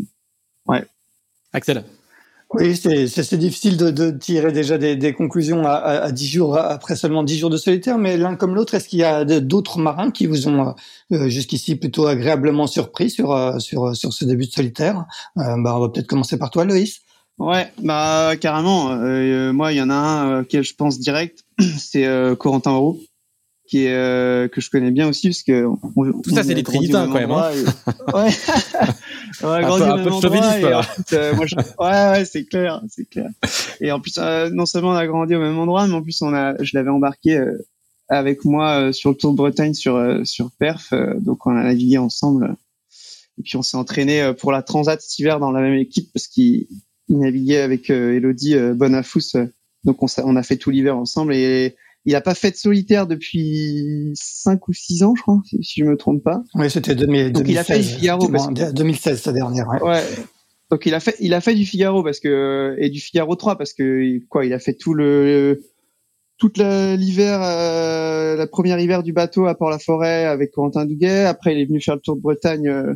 ouais. Axel. Oui, c'est difficile de, de, tirer déjà des, des conclusions à, à, 10 jours après seulement 10 jours de solitaire, mais l'un comme l'autre, est-ce qu'il y a d'autres marins qui vous ont euh, jusqu'ici plutôt agréablement surpris sur euh, sur sur ce début de solitaire? Euh, bah, on va peut-être commencer par toi, Loïs. Ouais, bah carrément. Euh, moi, il y en a un auquel je pense direct, c'est Corentin Roux qui est euh, que je connais bien aussi parce que on, tout ça c'est des Trinitains quand même hein. ouais ouais grandi un peu, au même endroit euh, moi, ouais ouais c'est clair c'est clair. Et en plus euh, non seulement on a grandi au même endroit mais en plus on a je l'avais embarqué avec moi sur le Tour de Bretagne sur sur Perf donc on a navigué ensemble. Et puis on s'est entraîné pour la Transat cet hiver dans la même équipe parce qu'il naviguait avec Elodie Bonafous donc on, on a fait tout l'hiver ensemble. Et il a pas fait de solitaire depuis 5 ou 6 ans, je crois, si, je me trompe pas. Oui, c'était 2016. Donc il a fait du Figaro. Parce que... 2016, sa dernière. Ouais. ouais. Donc il a fait, il a fait du Figaro parce que et du Figaro 3 parce que quoi, il a fait tout le toute l'hiver, euh, la première hiver du bateau à Port-la-Forêt avec Corentin Douguet. Après, il est venu faire le tour de Bretagne euh,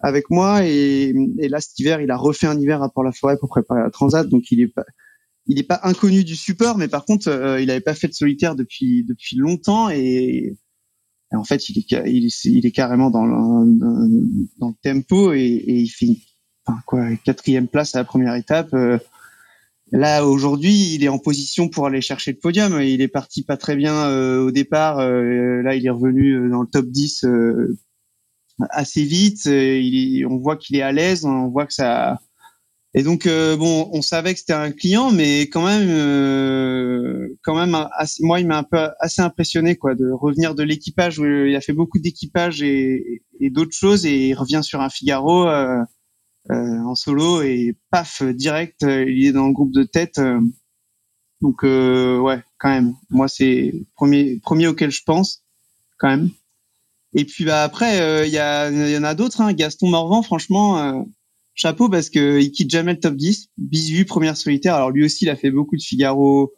avec moi et, et là cet hiver, il a refait un hiver à Port-la-Forêt pour préparer la Transat. Donc il est pas il n'est pas inconnu du support, mais par contre, euh, il n'avait pas fait de solitaire depuis depuis longtemps et, en fait, il est il est, il est carrément dans le, dans, le tempo et, et il fait enfin, quoi quatrième place à la première étape. Euh, là aujourd'hui, il est en position pour aller chercher le podium. Il est parti pas très bien euh, au départ. là, il est revenu dans le top 10 assez vite. Il, on voit qu'il est à l'aise. On voit que ça et donc euh, bon, on savait que c'était un client, mais quand même, euh, quand même, moi, il m'a un peu assez impressionné quoi, de revenir de l'équipage où il a fait beaucoup d'équipage et, d'autres choses, et il revient sur un Figaro euh, en solo et paf, direct, il est dans le groupe de tête. donc ouais, quand même, moi c'est premier premier auquel je pense, quand même. Et puis bah après, il y, y en a d'autres. Hein. Gaston Morvan, franchement chapeau parce que il quitte jamais le top 10. Bisu, première solitaire. Alors lui aussi, il a fait beaucoup de Figaro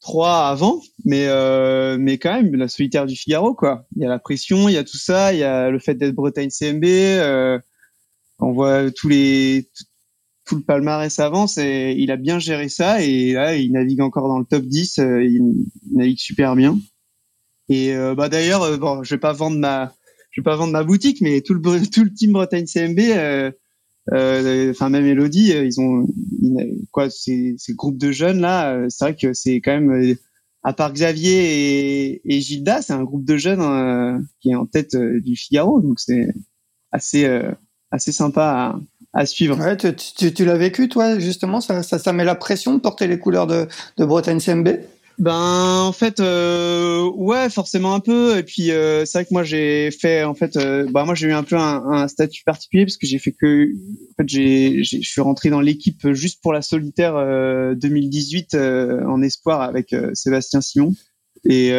3 avant, mais euh, mais quand même la solitaire du Figaro quoi. Il y a la pression, il y a tout ça, il y a le fait d'être Bretagne CMB. Euh, on voit tous les tout le palmarès avance et il a bien géré ça et là il navigue encore dans le top 10. Euh, il, navigue super bien. Et euh, bah d'ailleurs, euh, bon, je vais pas vendre ma je vais pas vendre ma boutique, mais tout le tout le team Bretagne CMB enfin même Elodie, euh, ils ont quoi ces, ces groupes de jeunes là, euh, c'est vrai que c'est quand même à part Xavier et, et Gilda, c'est un groupe de jeunes qui est en tête du Figaro, donc c'est assez assez sympa à, à suivre. Ouais, tu, tu, tu l'as vécu toi justement, ça, ça, ça met la pression de porter les couleurs de, de Bretagne CMB. Ben en fait euh, ouais forcément un peu. Et puis euh, c'est vrai que moi j'ai fait en fait euh, bah moi j'ai eu un peu un, un, statut particulier parce que j'ai fait que en fait j'ai je suis rentré dans l'équipe juste pour la solitaire 2018 en espoir avec Sébastien Simon. Et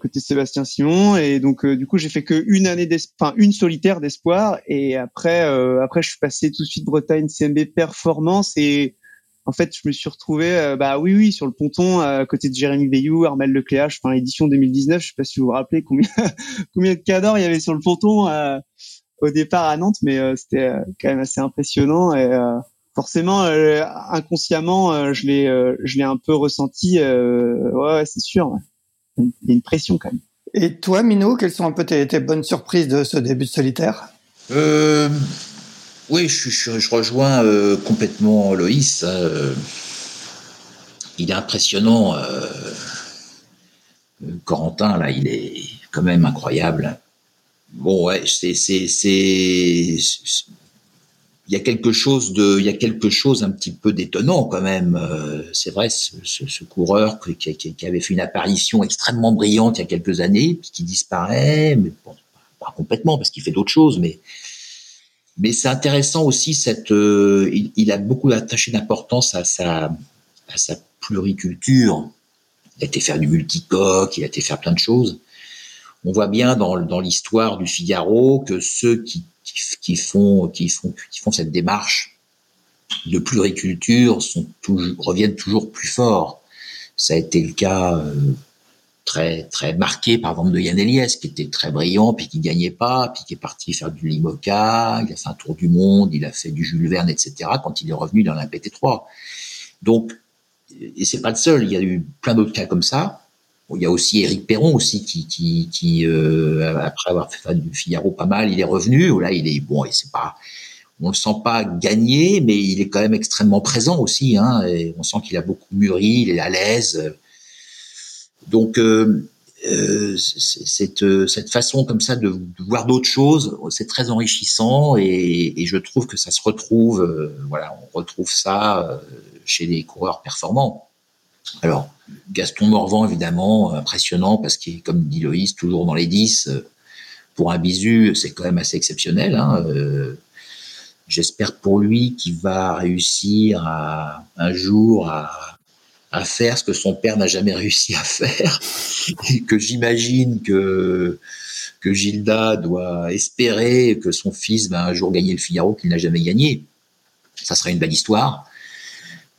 côté Sébastien Simon. Et donc du coup j'ai fait que une année enfin une solitaire d'espoir. Et après après je suis passé tout de suite Bretagne CMB performance. Et en fait, je me suis retrouvé, euh, bah oui, oui, sur le ponton, à côté de Jérémy Veillou, Armel Lecléache, enfin, édition 2019, je sais pas si vous vous rappelez combien, combien de cadors il y avait sur le ponton euh, au départ à Nantes, mais euh, c'était quand même assez impressionnant et forcément, inconsciemment, je l'ai, je l'ai un peu ressenti. ouais, c'est sûr. Il y a une pression quand même. Et toi, Mino, quelles sont un peu tes, tes bonnes surprises de ce début de solitaire? Euh, oui, je, rejoins euh, complètement Loïs. Hein, euh, il est impressionnant. Euh, Corentin, là, il est quand même incroyable. Bon, ouais, c'est, il y a quelque chose de, un petit peu d'étonnant quand même. C'est vrai, ce, coureur qui, avait fait une apparition extrêmement brillante il y a quelques années, puis qui disparaît, mais pas complètement parce qu'il fait d'autres choses, mais mais c'est intéressant aussi cette. Euh, il, a beaucoup attaché d'importance à sa à sa pluriculture. Il a été faire du multicoque, il a été faire plein de choses. On voit bien dans, dans l'histoire du Figaro que ceux qui, qui, qui, font qui font qui font cette démarche de pluriculture sont toujours, reviennent toujours plus forts. Ça a été le cas euh, très très marqué par exemple de Yann Eliès qui était très brillant puis qui gagnait pas puis qui est parti faire du Limoca il a fait un tour du monde il a fait du Jules Verne etc quand il est revenu dans la PT3 donc et c'est pas le seul il y a eu plein d'autres cas comme ça. Il y a aussi Éric Perron aussi qui qui, qui euh, après avoir fait du Figaro pas mal il est revenu. Là il est bon et c'est pas on le sent pas gagner mais il est quand même extrêmement présent aussi hein, et on sent qu'il a beaucoup mûri il est à l'aise donc euh, euh, cette, cette façon comme ça de, de voir d'autres choses, c'est très enrichissant et, et, je trouve que ça se retrouve, euh, voilà, on retrouve ça euh, chez les coureurs performants. Alors, Gaston Morvan, évidemment, impressionnant parce qu'il est, comme dit Loïs, toujours dans les 10. Pour un bisu, c'est quand même assez exceptionnel. Hein. Euh, J'espère pour lui qu'il va réussir à, un jour à, à faire ce que son père n'a jamais réussi à faire et que j'imagine que que Gilda doit espérer que son fils va un jour gagner le Figaro qu'il n'a jamais gagné. Ça serait une belle histoire.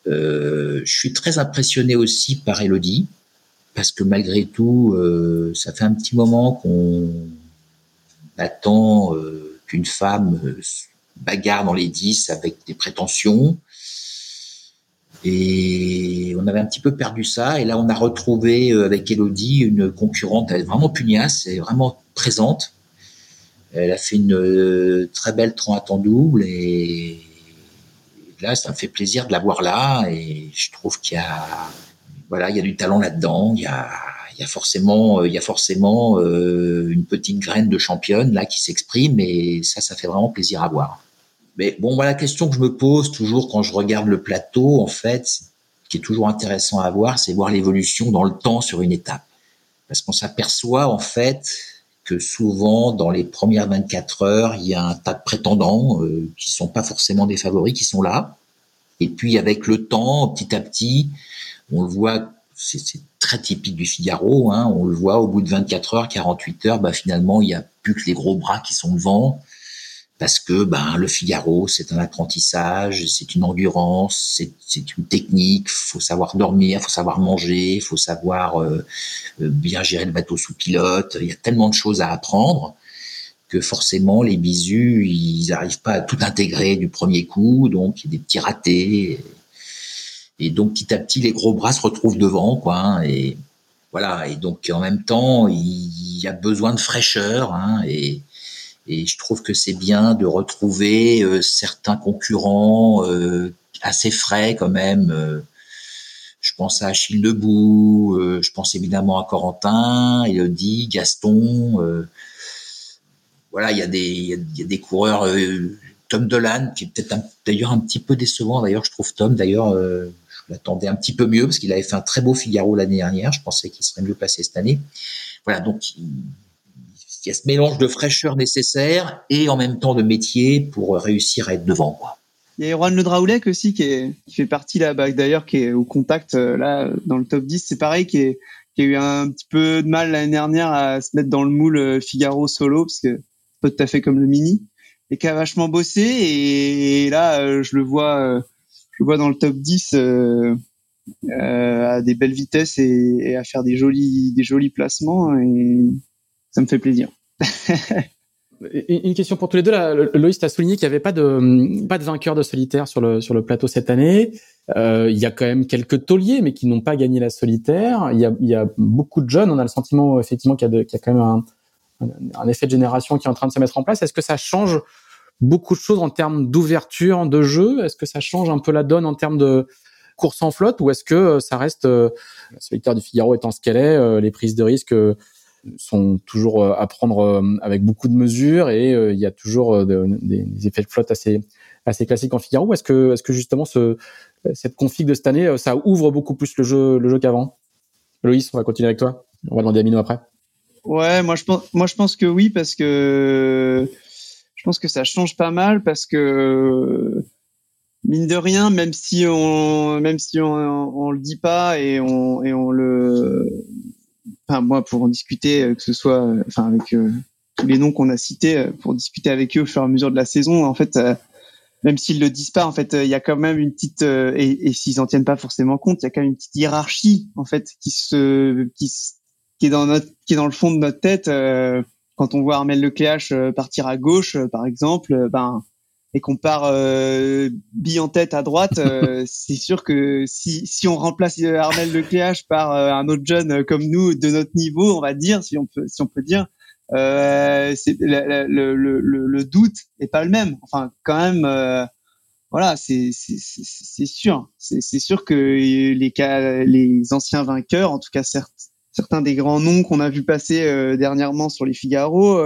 Euh, je suis très impressionné aussi par Elodie parce que malgré tout, euh, ça fait un petit moment qu'on attend euh, qu'une femme bagarre dans les 10 avec des prétentions. Et on avait un petit peu perdu ça. Et là, on a retrouvé euh, avec Elodie une concurrente elle est vraiment pugnace, elle vraiment présente. Elle a fait une euh, très belle 30 à temps double et là, ça me fait plaisir de la voir là. Et je trouve qu'il y a, voilà, il y a du talent là-dedans. Il y a, il y a forcément, il y a forcément euh, une petite graine de championne là qui s'exprime et ça, ça fait vraiment plaisir à voir. Mais bon, voilà la question que je me pose toujours quand je regarde le plateau, en fait, qui est toujours intéressant à voir, c'est voir l'évolution dans le temps sur une étape. Parce qu'on s'aperçoit, en fait, que souvent, dans les premières 24 heures, il y a un tas de prétendants euh, qui sont pas forcément des favoris, qui sont là. Et puis, avec le temps, petit à petit, on le voit, c'est très typique du Figaro, hein, on le voit au bout de 24 heures, 48 heures, bah, finalement, il n'y a plus que les gros bras qui sont devant parce que ben le Figaro c'est un apprentissage, c'est une endurance, c'est une technique, faut savoir dormir, faut savoir manger, faut savoir euh, euh, bien gérer le bateau sous pilote, il y a tellement de choses à apprendre que forcément les bisus ils n'arrivent pas à tout intégrer du premier coup, donc il y a des petits ratés. Et donc petit à petit les gros bras se retrouvent devant quoi hein, et voilà. Et donc en même temps il y a besoin de fraîcheur hein, et et je trouve que c'est bien de retrouver euh, certains concurrents euh, assez frais quand même. Euh, je pense à Achille Debout, je pense évidemment à Corentin, Elodie, Gaston. voilà, il y a des, y a, des coureurs. Tom Dolan, qui est peut-être d'ailleurs un petit peu décevant. D'ailleurs, je trouve Tom, d'ailleurs, je l'attendais un petit peu mieux parce qu'il avait fait un très beau Figaro l'année dernière. Je pensais qu'il serait mieux passé cette année. Voilà, donc il y a ce mélange de fraîcheur nécessaire et en même temps de métier pour réussir à être devant. Quoi. Il y a Juan Le Draoulec aussi qui, est, qui fait partie là, bah, d'ailleurs qui est au contact euh, là dans le top 10. C'est pareil qui, est, qui a eu un petit peu de mal l'année dernière à se mettre dans le moule euh, Figaro solo parce que pas tout à fait comme le mini et qui a vachement bossé et, là euh, je le vois je le vois dans le top 10 euh, à des belles vitesses et, et, à faire des jolis des jolis placements et ça me fait plaisir. Une question pour tous les deux. Loïs, a souligné qu'il n'y avait pas de pas de vainqueur de solitaire sur le sur le plateau cette année. Euh, il y a quand même quelques tauliers, mais qui n'ont pas gagné la solitaire. Il y a, y a beaucoup de jeunes. On a le sentiment effectivement qu'il y a, y a quand même un, un, effet de génération qui est en train de se mettre en place. Est-ce que ça change beaucoup de choses en termes d'ouverture de jeu? Est-ce que ça change un peu la donne en termes de course en flotte? Ou est-ce que ça reste la solitaire du Figaro étant ce qu'elle est, euh, les prises de risque sont toujours euh, à prendre euh, avec beaucoup de mesures et euh, il y a toujours des, effets de flotte assez assez classiques en Figaro. Est-ce que est-ce que justement ce cette config de cette année ça ouvre beaucoup plus le jeu le jeu qu'avant? Loïs, on va continuer avec toi. On va demander à Mino après. Ouais, moi je pense moi je pense que oui parce que je pense que ça change pas mal parce que mine de rien, même si on, même si on, le dit pas et on, et on le, moi pour en discuter, euh, que ce soit, euh, enfin avec euh, tous les noms qu'on a cités, pour discuter avec eux au fur et à mesure de la saison, en fait, même s'ils le disent pas, en fait, il y a quand même une petite et, s'ils en tiennent pas forcément compte, il y a quand même une petite hiérarchie en fait qui se qui est dans notre qui est dans le fond de notre tête. quand on voit Armel Lecléache partir à gauche, par exemple, ben et qu'on part euh, bille en tête à droite, euh, c'est sûr que si, si on remplace euh, Armel Lecléache par euh, un autre jeune comme nous de notre niveau, on va dire, si on peut, si on peut dire, euh, c'est le, le, le, le, doute est pas le même. Enfin, quand même, voilà, c'est c'est sûr, c'est sûr que les cas, les anciens vainqueurs, en tout cas certes, certains des grands noms qu'on a vu passer dernièrement sur les Figaro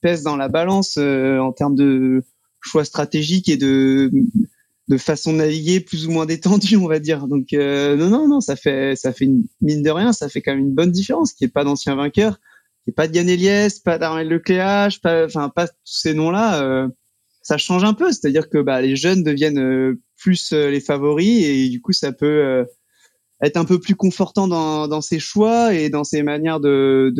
pèsent dans la balance en termes de choix stratégique et de de façon de naviguer plus ou moins détendue, on va dire. Donc euh, non, non, non, ça fait ça fait une mine de rien, ça fait quand même une bonne différence. N'y ait pas d'ancien vainqueur, n'y ait pas de Yann Eliès, pas d'Armel Lecléache, pas, enfin pas tous ces noms-là, euh, ça change un peu. C'est-à-dire que bah, les jeunes deviennent euh, plus les favoris et du coup ça peut être un peu plus confortant dans, dans ses choix et dans ses manières de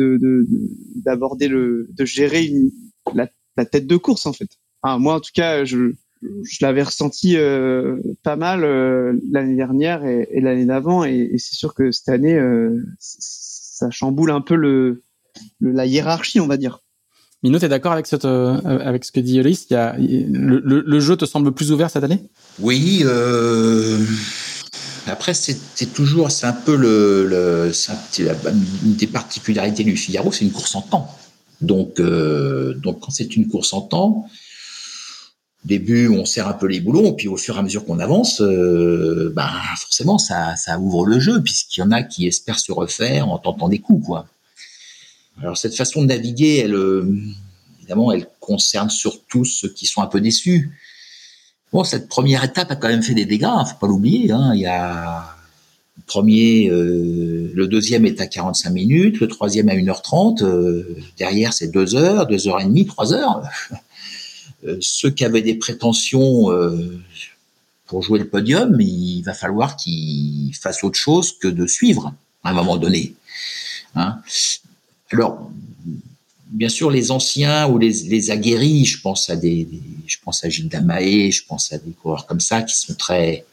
d'aborder de, le de gérer une, la, la tête de course en fait moi, en tout cas, je, je l'avais ressenti euh, pas mal euh, l'année dernière et, et l'année d'avant, et, et c'est sûr que cette année, euh, ça chamboule un peu le, le, la hiérarchie, on va dire. Mino, t'es d'accord avec cette, avec ce que dit Ulysse Il y a, le, le, le, jeu te semble plus ouvert cette année? Oui. Après, c'est toujours, c'est un peu le, le une des particularités du Figaro, c'est une course en temps. Donc, donc quand c'est une course en temps, début on serre un peu les boulons, puis au fur et à mesure qu'on avance, ben forcément ça, ça ouvre le jeu, puisqu'il y en a qui espèrent se refaire en tentant des coups, quoi. Alors cette façon de naviguer, elle, euh, évidemment, elle concerne surtout ceux qui sont un peu déçus. Bon, cette première étape a quand même fait des dégâts, hein, faut pas l'oublier. Hein. Il y a le premier, euh, le deuxième est à 45 minutes, le troisième à 1h30, euh, derrière c'est 2 heures, 2 heures et demie, 3 heures. Euh, ceux qui avaient des prétentions euh, pour jouer le podium, il va falloir qu'ils fassent autre chose que de suivre à un moment donné. Hein Alors, bien sûr, les anciens ou les, les aguerris, je pense à des, je pense à Gilles Damaé, je pense à des coureurs comme ça qui sont très,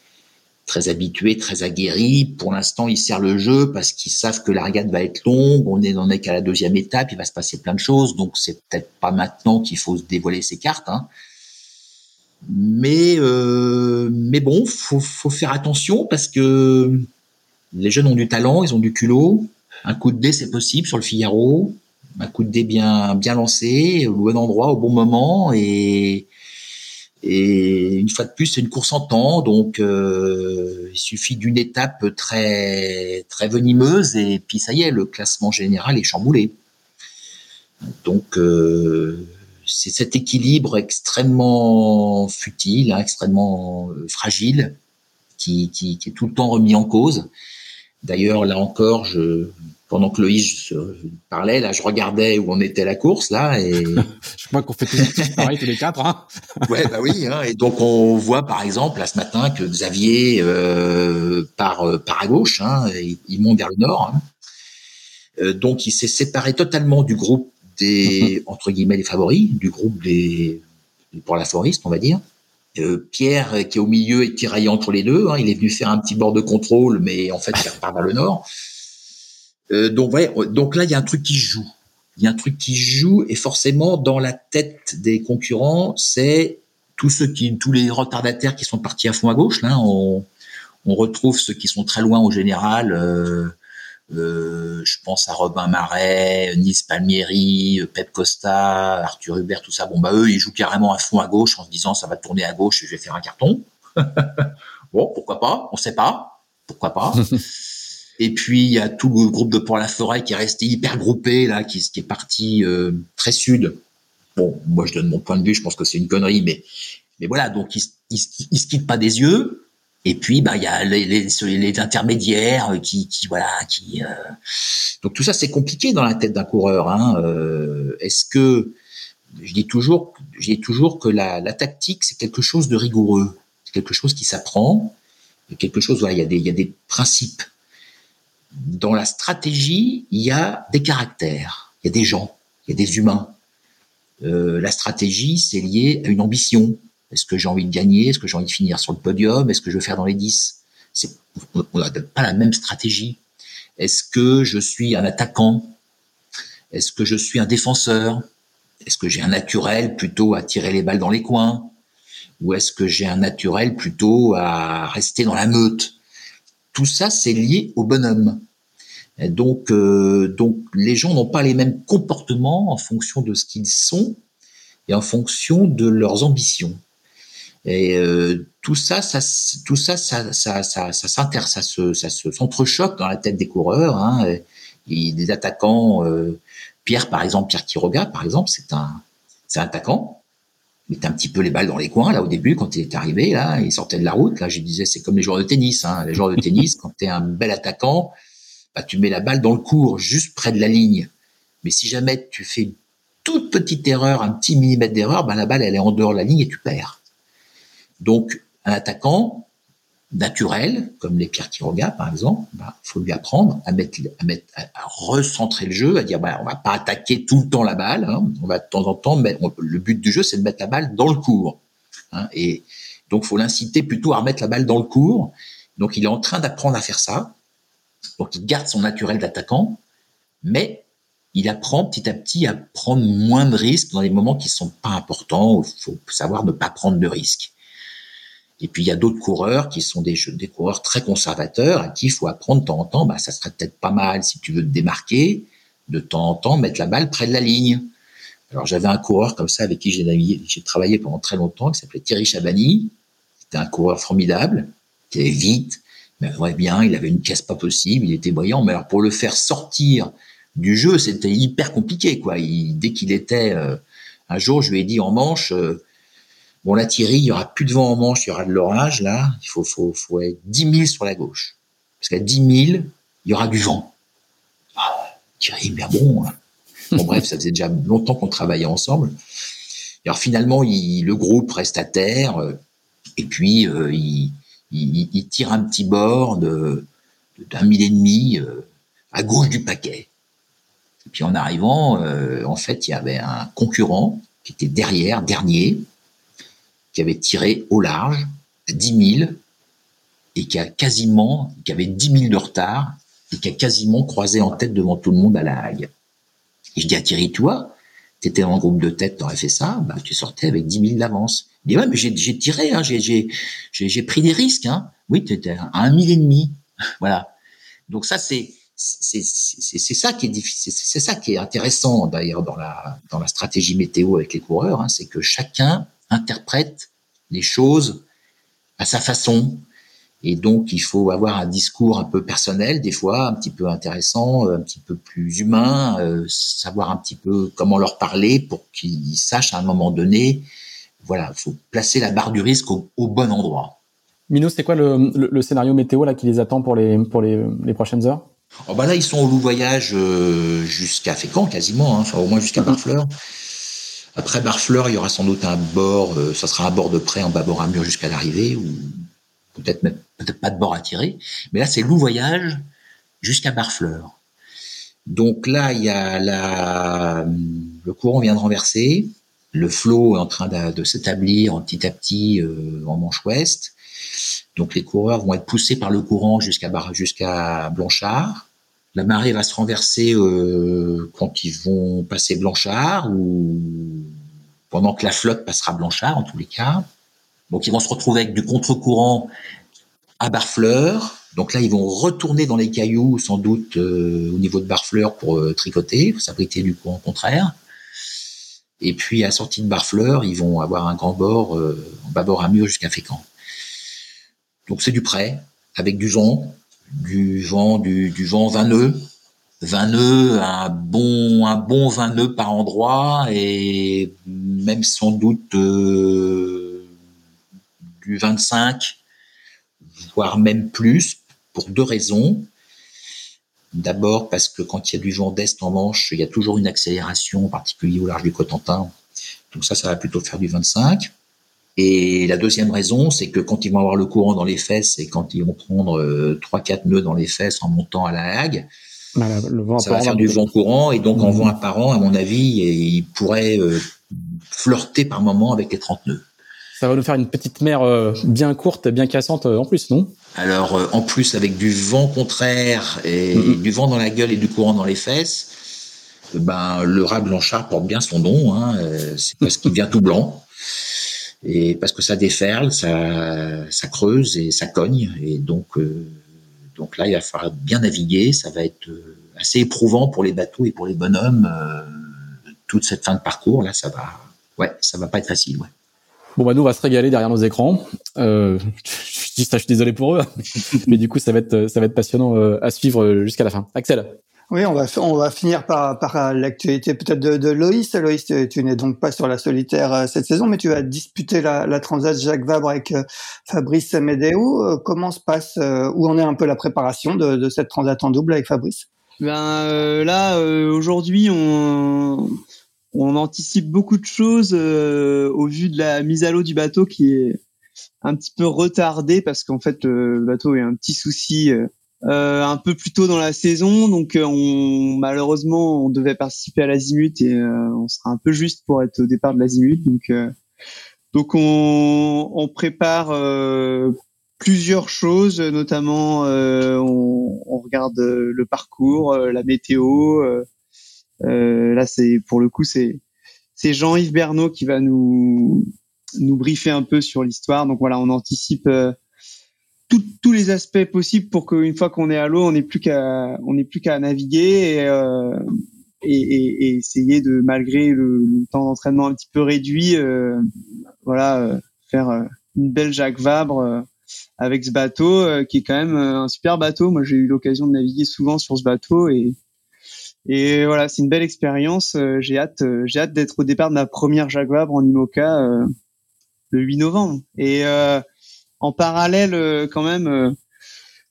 très habitués, très aguerris. Pour l'instant, ils serrent le jeu parce qu'ils savent que la regate va être longue. On est dans qu'à la deuxième étape, il va se passer plein de choses. Donc, c'est peut-être pas maintenant qu'il faut se dévoiler ses cartes. Hein. Mais, euh, mais bon, faut, faut faire attention parce que les jeunes ont du talent, ils ont du culot. Un coup de dé, c'est possible sur le Figaro un coup de dé bien bien lancé, au bon endroit, au bon moment, et et une fois de plus, c'est une course en temps, donc euh, il suffit d'une étape très très venimeuse et puis ça y est, le classement général est chamboulé. Donc euh, c'est cet équilibre extrêmement futile, hein, extrêmement euh, fragile, qui, qui, qui, est tout le temps remis en cause. D'ailleurs, là encore, je, pendant que Loïs parlait, là, je regardais où on était la course, là, et je crois qu'on fait tous pareil tous les quatre. Hein ouais, bah oui. Hein, et donc on voit par exemple là ce matin que Xavier euh, part, euh, à gauche, hein, il, monte vers le nord. Hein. Euh, donc il s'est séparé totalement du groupe des entre guillemets les favoris, du groupe des, pour la foriste, on va dire. Euh, Pierre qui est au milieu et tiraillé entre les deux, hein, il est venu faire un petit bord de contrôle, mais en fait il repart vers le nord. Euh, donc, ouais, donc là, il y a un truc qui joue. Il y a un truc qui joue et forcément dans la tête des concurrents, c'est tous qui, tous les retardataires qui sont partis à fond à gauche. Là, on, retrouve ceux qui sont très loin au général. Euh, euh, je pense à Robin Marais, Nice Palmieri, Pep Costa, Arthur Hubert, tout ça. Bon bah eux, ils jouent carrément à fond à gauche en se disant ça va tourner à gauche je vais faire un carton. bon, pourquoi pas? On sait pas. Pourquoi pas? Et puis il y a tout le groupe de Port-la-Forêt qui est resté hyper groupé là, qui, est parti euh, très sud. Bon, moi je donne mon point de vue, je pense que c'est une connerie, mais mais voilà, donc ils, ils, ils, se quittent pas des yeux. Et puis bah il y a les, les, les intermédiaires qui, qui voilà qui euh... donc tout ça c'est compliqué dans la tête d'un coureur. Hein. Euh, Est-ce que je dis toujours je dis toujours que la, la tactique c'est quelque chose de rigoureux, c'est quelque chose qui s'apprend, quelque chose voilà il y a des il y a des principes dans la stratégie, il y a des caractères, il y a des gens, il y a des humains. Euh, la stratégie, c'est lié à une ambition. Est-ce que j'ai envie de gagner? Est-ce que j'ai envie de finir sur le podium? Est-ce que je veux faire dans les 10 On n'a pas la même stratégie. Est-ce que je suis un attaquant? Est-ce que je suis un défenseur? Est-ce que j'ai un naturel plutôt à tirer les balles dans les coins? Ou est-ce que j'ai un naturel plutôt à rester dans la meute? Tout ça, c'est lié au bonhomme. donc, euh, donc les gens n'ont pas les mêmes comportements en fonction de ce qu'ils sont et en fonction de leurs ambitions. Et euh, tout ça, ça, tout ça, ça, ça, ça, ça s'inter, ça se, ça se s'entrechoque dans la tête des coureurs. Hein, des attaquants. Euh, Pierre, par exemple, Pierre Quiroga, par exemple, c'est un, c'est un attaquant mettait un petit peu les balles dans les coins là au début quand il est arrivé là il sortait de la route. Là je disais c'est comme les joueurs de tennis hein. les joueurs de tennis quand tu es un bel attaquant bah, tu mets la balle dans le cours juste près de la ligne. Mais si jamais tu fais toute petite erreur un petit millimètre d'erreur bah, la balle elle est en dehors de la ligne et tu perds. Donc un attaquant naturel, comme les Pierre Quiroga par exemple, il bah, faut lui apprendre à mettre, à mettre, à, recentrer le jeu, à dire bah, on va pas attaquer tout le temps la balle, hein, on va de temps en temps mettre, le but du jeu c'est de mettre la balle dans le cours, hein, et donc faut l'inciter plutôt à remettre la balle dans le cours. Donc il est en train d'apprendre à faire ça, donc il garde son naturel d'attaquant, mais il apprend petit à petit à prendre moins de risques dans les moments qui sont pas importants. Il faut savoir ne pas prendre de risques. Et puis il y a d'autres coureurs qui sont des, des coureurs très conservateurs à qui il faut apprendre de temps en temps, bah, ça serait peut-être pas mal si tu veux te démarquer, de temps en temps mettre la balle près de la ligne. Alors j'avais un coureur comme ça avec qui j'ai travaillé pendant très longtemps, qui s'appelait Thierry Chabani. C'était un coureur formidable, qui allait vite, mais ouais, bien, il avait une caisse pas possible, il était brillant. Mais alors pour le faire sortir du jeu, c'était hyper compliqué, quoi. Dès qu'il était, euh, un jour, je lui ai dit en manche, euh, Bon, là, Thierry, il y aura plus de vent en manche, il y aura de l'orage, là. Il faut, faut, faut être 10 000 sur la gauche. Parce qu'à 10 000, il y aura du vent. Ah, Thierry, bien bon. Hein. Bon, bref, ça faisait déjà longtemps qu'on travaillait ensemble. Et alors, finalement, le groupe reste à terre. Euh, et puis, euh, il, il, il, tire un petit bord de, d'un mille et demi euh, à gauche du paquet. Et puis en arrivant, en fait, il y avait un concurrent qui était derrière, dernier, qui avait tiré au large à 10 000 et qui a quasiment, qui avait 10 000 de retard et qui a quasiment croisé en tête devant tout le monde à la Hague. Et je dis à Thierry, toi, tu étais en groupe de tête, aurais fait ça, bah, tu sortais avec 10 000 d'avance. Il dit, ouais, mais j'ai tiré, hein, j'ai pris des risques. Hein. Oui, tu étais à un mille et demi. voilà. Donc ça, c'est c'est ça qui est difficile, c'est ça qui est intéressant d'ailleurs dans la dans la stratégie météo avec les coureurs, hein, c'est que chacun interprète les choses à sa façon, et donc, il faut avoir un discours un peu personnel, des fois, un petit peu intéressant, un petit peu plus humain, euh, savoir un petit peu comment leur parler pour qu'ils sachent à un moment donné. Voilà, il faut placer la barre du risque au, bon endroit. Mino, c'est quoi le, scénario météo là qui les attend pour les, pour les, prochaines heures? Oh bah Là, ils sont au loup voyage euh, jusqu'à Fécamp, quasiment, hein, enfin au moins jusqu'à Barfleur. Après Barfleur, il y aura sans doute un bord, euh, ça sera un bord de près en bâbord à mur jusqu'à l'arrivée, ou peut-être même peut-être pas de bord à tirer, mais là c'est loup voyage jusqu'à Barfleur. Donc là il y a la, le courant vient de renverser, le flot est en train de, s'établir petit à petit euh, en manche ouest. Donc les coureurs vont être poussés par le courant jusqu'à jusqu'à Blanchard. La marée va se renverser euh, quand ils vont passer Blanchard ou pendant que la flotte passera Blanchard en tous les cas. Donc ils vont se retrouver avec du contre-courant à Barfleur. Donc là, ils vont retourner dans les cailloux, sans doute euh, au niveau de Barfleur pour euh, tricoter, pour s'abriter du courant contraire. Et puis à sortie de Barfleur, ils vont avoir un grand bord en bâbord à mur jusqu'à Fécamp. Donc c'est du prêt, avec du vent, du vent, du, vent 20 nœuds, 20 nœuds, un bon, un bon 20 nœuds par endroit, et même sans doute du 25, voire même plus, pour deux raisons. D'abord parce que quand il y a du vent d'est en Manche, il y a toujours une accélération, en particulier au large du Cotentin. Donc ça, ça va plutôt faire du 25. Et la deuxième raison, c'est que quand ils vont avoir le courant dans les fesses et quand ils vont prendre euh, trois, quatre nœuds dans les fesses en montant à la hague, bah, ça va faire du vent courant et donc en vent apparent, à mon avis, il pourrait euh, flirter par moment avec les 30 nœuds. Ça va nous faire une petite mer euh, bien courte, bien cassante euh, en plus, non? Alors, euh, en plus, avec du vent contraire et du vent dans la gueule et du courant dans les fesses, ben, le rat blanchard porte bien son nom. Hein, c'est parce qu'il vient tout blanc. Et parce que ça déferle, ça, ça creuse et ça cogne. Et donc, donc là, il va falloir bien naviguer. Ça va être assez éprouvant pour les bateaux et pour les bonhommes. toute cette fin de parcours, là, ça va, ouais, ça va pas être facile, ouais. Bon bah nous on va se régaler derrière nos écrans. Euh, je ça, je suis désolé pour eux, mais du coup ça va être ça va être passionnant euh, à suivre jusqu'à la fin. Axel. Oui, on va on va finir par par l'actualité peut-être de, de Loïs. Loïs, tu, n'es donc pas sur la solitaire euh, cette saison, mais tu vas disputer la, la Transat Jacques Vabre avec euh, Fabrice Medeo. Comment se passe où en est un peu la préparation de, de cette Transat en double avec Fabrice? Ben là aujourd'hui on on anticipe beaucoup de choses euh, au vu de la mise à l'eau du bateau qui est un petit peu retardée parce qu'en fait le bateau a un petit souci euh, euh, un peu plus tôt dans la saison donc on malheureusement on devait participer à l'azimut et on sera un peu juste pour être au départ de l'azimut donc donc on, on prépare plusieurs choses notamment on, on, regarde le parcours la météo euh, là, c'est pour le coup, c'est c'est Jean-Yves Bernot qui va nous nous briefer un peu sur l'histoire. Donc voilà, on anticipe euh, tous les aspects possibles pour qu'une fois qu'on est à l'eau, on n'est plus qu'à on n'est plus qu'à naviguer et, euh, et, et, et, essayer de malgré le, temps d'entraînement un petit peu réduit, euh, voilà, euh, faire une belle Jacques Vabre avec ce bateau qui est quand même un super bateau. Moi, j'ai eu l'occasion de naviguer souvent sur ce bateau et et voilà, c'est une belle expérience. Euh, j'ai hâte, euh, j'ai hâte d'être au départ de ma première Jaguar en IMOCA euh, le 8 novembre. Et en parallèle, quand même,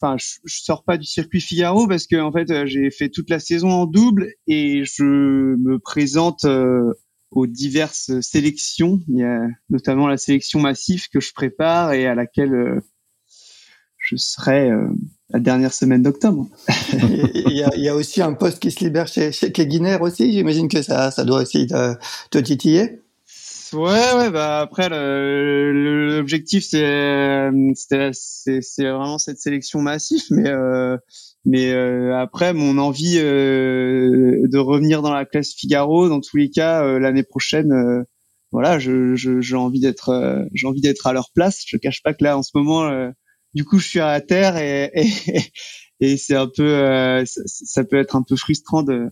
enfin, je, je, sors pas du circuit Figaro parce que en fait, j'ai fait toute la saison en double et je me présente aux diverses sélections. Il y a notamment la sélection massive que je prépare et à laquelle je serai la dernière semaine d'octobre. Il y, a aussi un poste qui se libère chez, chez aussi. J'imagine que ça, ça doit aussi te titiller. Ouais, ouais, bah après l'objectif c'est c'est vraiment cette sélection massive, mais euh, mais euh, après mon envie euh, de revenir dans la classe Figaro, dans tous les cas euh, l'année prochaine, euh, voilà, je j'ai envie d'être j'ai envie d'être à leur place. Je cache pas que là en ce moment, du coup, je suis à terre et et, et c'est un peu ça, ça, peut être un peu frustrant de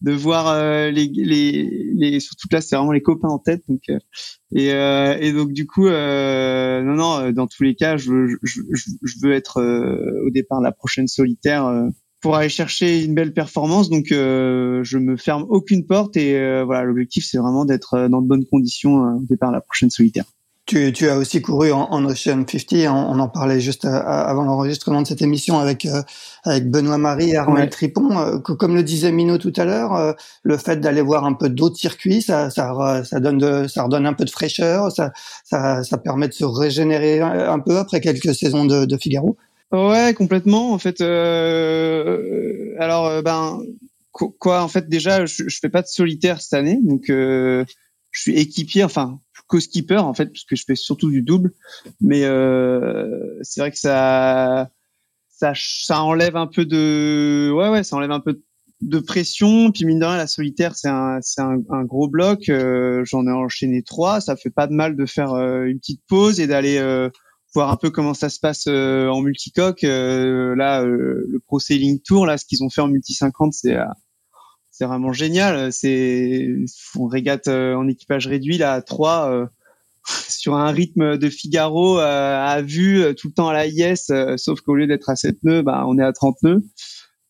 de voir euh, les, les, surtout là c'est vraiment les copains en tête donc euh, et, euh, et donc du coup non non dans tous les cas je je, je, veux être au départ la prochaine solitaire pour aller chercher une belle performance. Donc je me ferme aucune porte et voilà l'objectif c'est vraiment d'être dans de bonnes conditions au départ la prochaine solitaire tu, tu, as aussi couru en, en Ocean 50, on, en parlait juste euh, avant l'enregistrement de cette émission avec euh, avec Benoît Marie et Armel Tripon. Euh, comme le disait Mino tout à l'heure, le fait d'aller voir un peu d'autres circuits, ça, ça, ça donne de, ça redonne un peu de fraîcheur, ça, ça, ça permet de se régénérer un peu après quelques saisons de, de Figaro. Ouais, complètement. En fait, alors ben quoi, en fait déjà, je, je fais pas de solitaire cette année, donc je suis équipier, enfin co-skipper en fait, parce que je fais surtout du double. Mais euh, c'est vrai que ça, ça, ça enlève un peu de, ouais, ouais, ça enlève un peu de pression. Puis mine de rien, la solitaire, c'est un, c'est un, gros bloc. Euh, j'en ai enchaîné trois. Ça fait pas de mal de faire euh, une petite pause et d'aller euh, voir un peu comment ça se passe en multicoque. là, le Pro Sailing Tour, là, ce qu'ils ont fait en multi 50, c'est c'est vraiment génial. C'est on régate euh, en équipage réduit là à 3 euh, sur un rythme de Figaro euh, à vue tout le temps à la IS, sauf qu'au lieu d'être à 7 nœuds, bah, on est à 30 nœuds.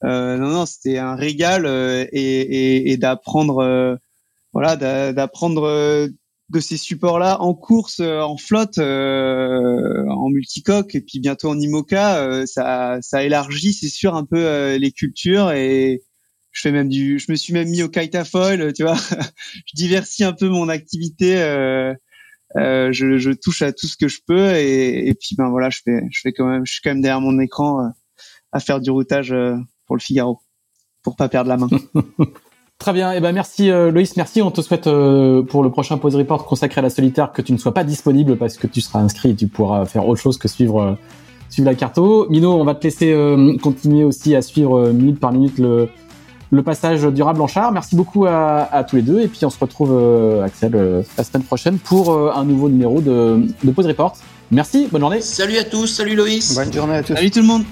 non, non, c'était un régal et, et, et d'apprendre, voilà, d'apprendre de ces supports-là en course, en flotte, en multicoque et puis bientôt en IMOCA, ça, ça élargit, c'est sûr, un peu les cultures et, je fais même du, je me suis même mis au kiteafoil, tu vois. je diversifie un peu mon activité. Euh, euh, je, je, touche à tout ce que je peux et, et, puis ben voilà, je fais, je fais quand même, je suis quand même derrière mon écran euh, à faire du routage euh, pour le Figaro, pour pas perdre la main. Très bien, et eh ben merci euh, Loïs, merci. On te souhaite pour le prochain pause report consacré à la solitaire que tu ne sois pas disponible parce que tu seras inscrit et tu pourras faire autre chose que suivre suivre la carto. Mino, on va te laisser continuer aussi à suivre minute par minute le le passage durable Blanchard. Merci beaucoup à, tous les deux. Et puis on se retrouve, euh, Axel, euh, la semaine prochaine pour euh, un nouveau numéro de, de Pause Report. Merci, bonne journée. Salut à tous, salut Loïs. Bonne journée à tous. Salut tout le monde.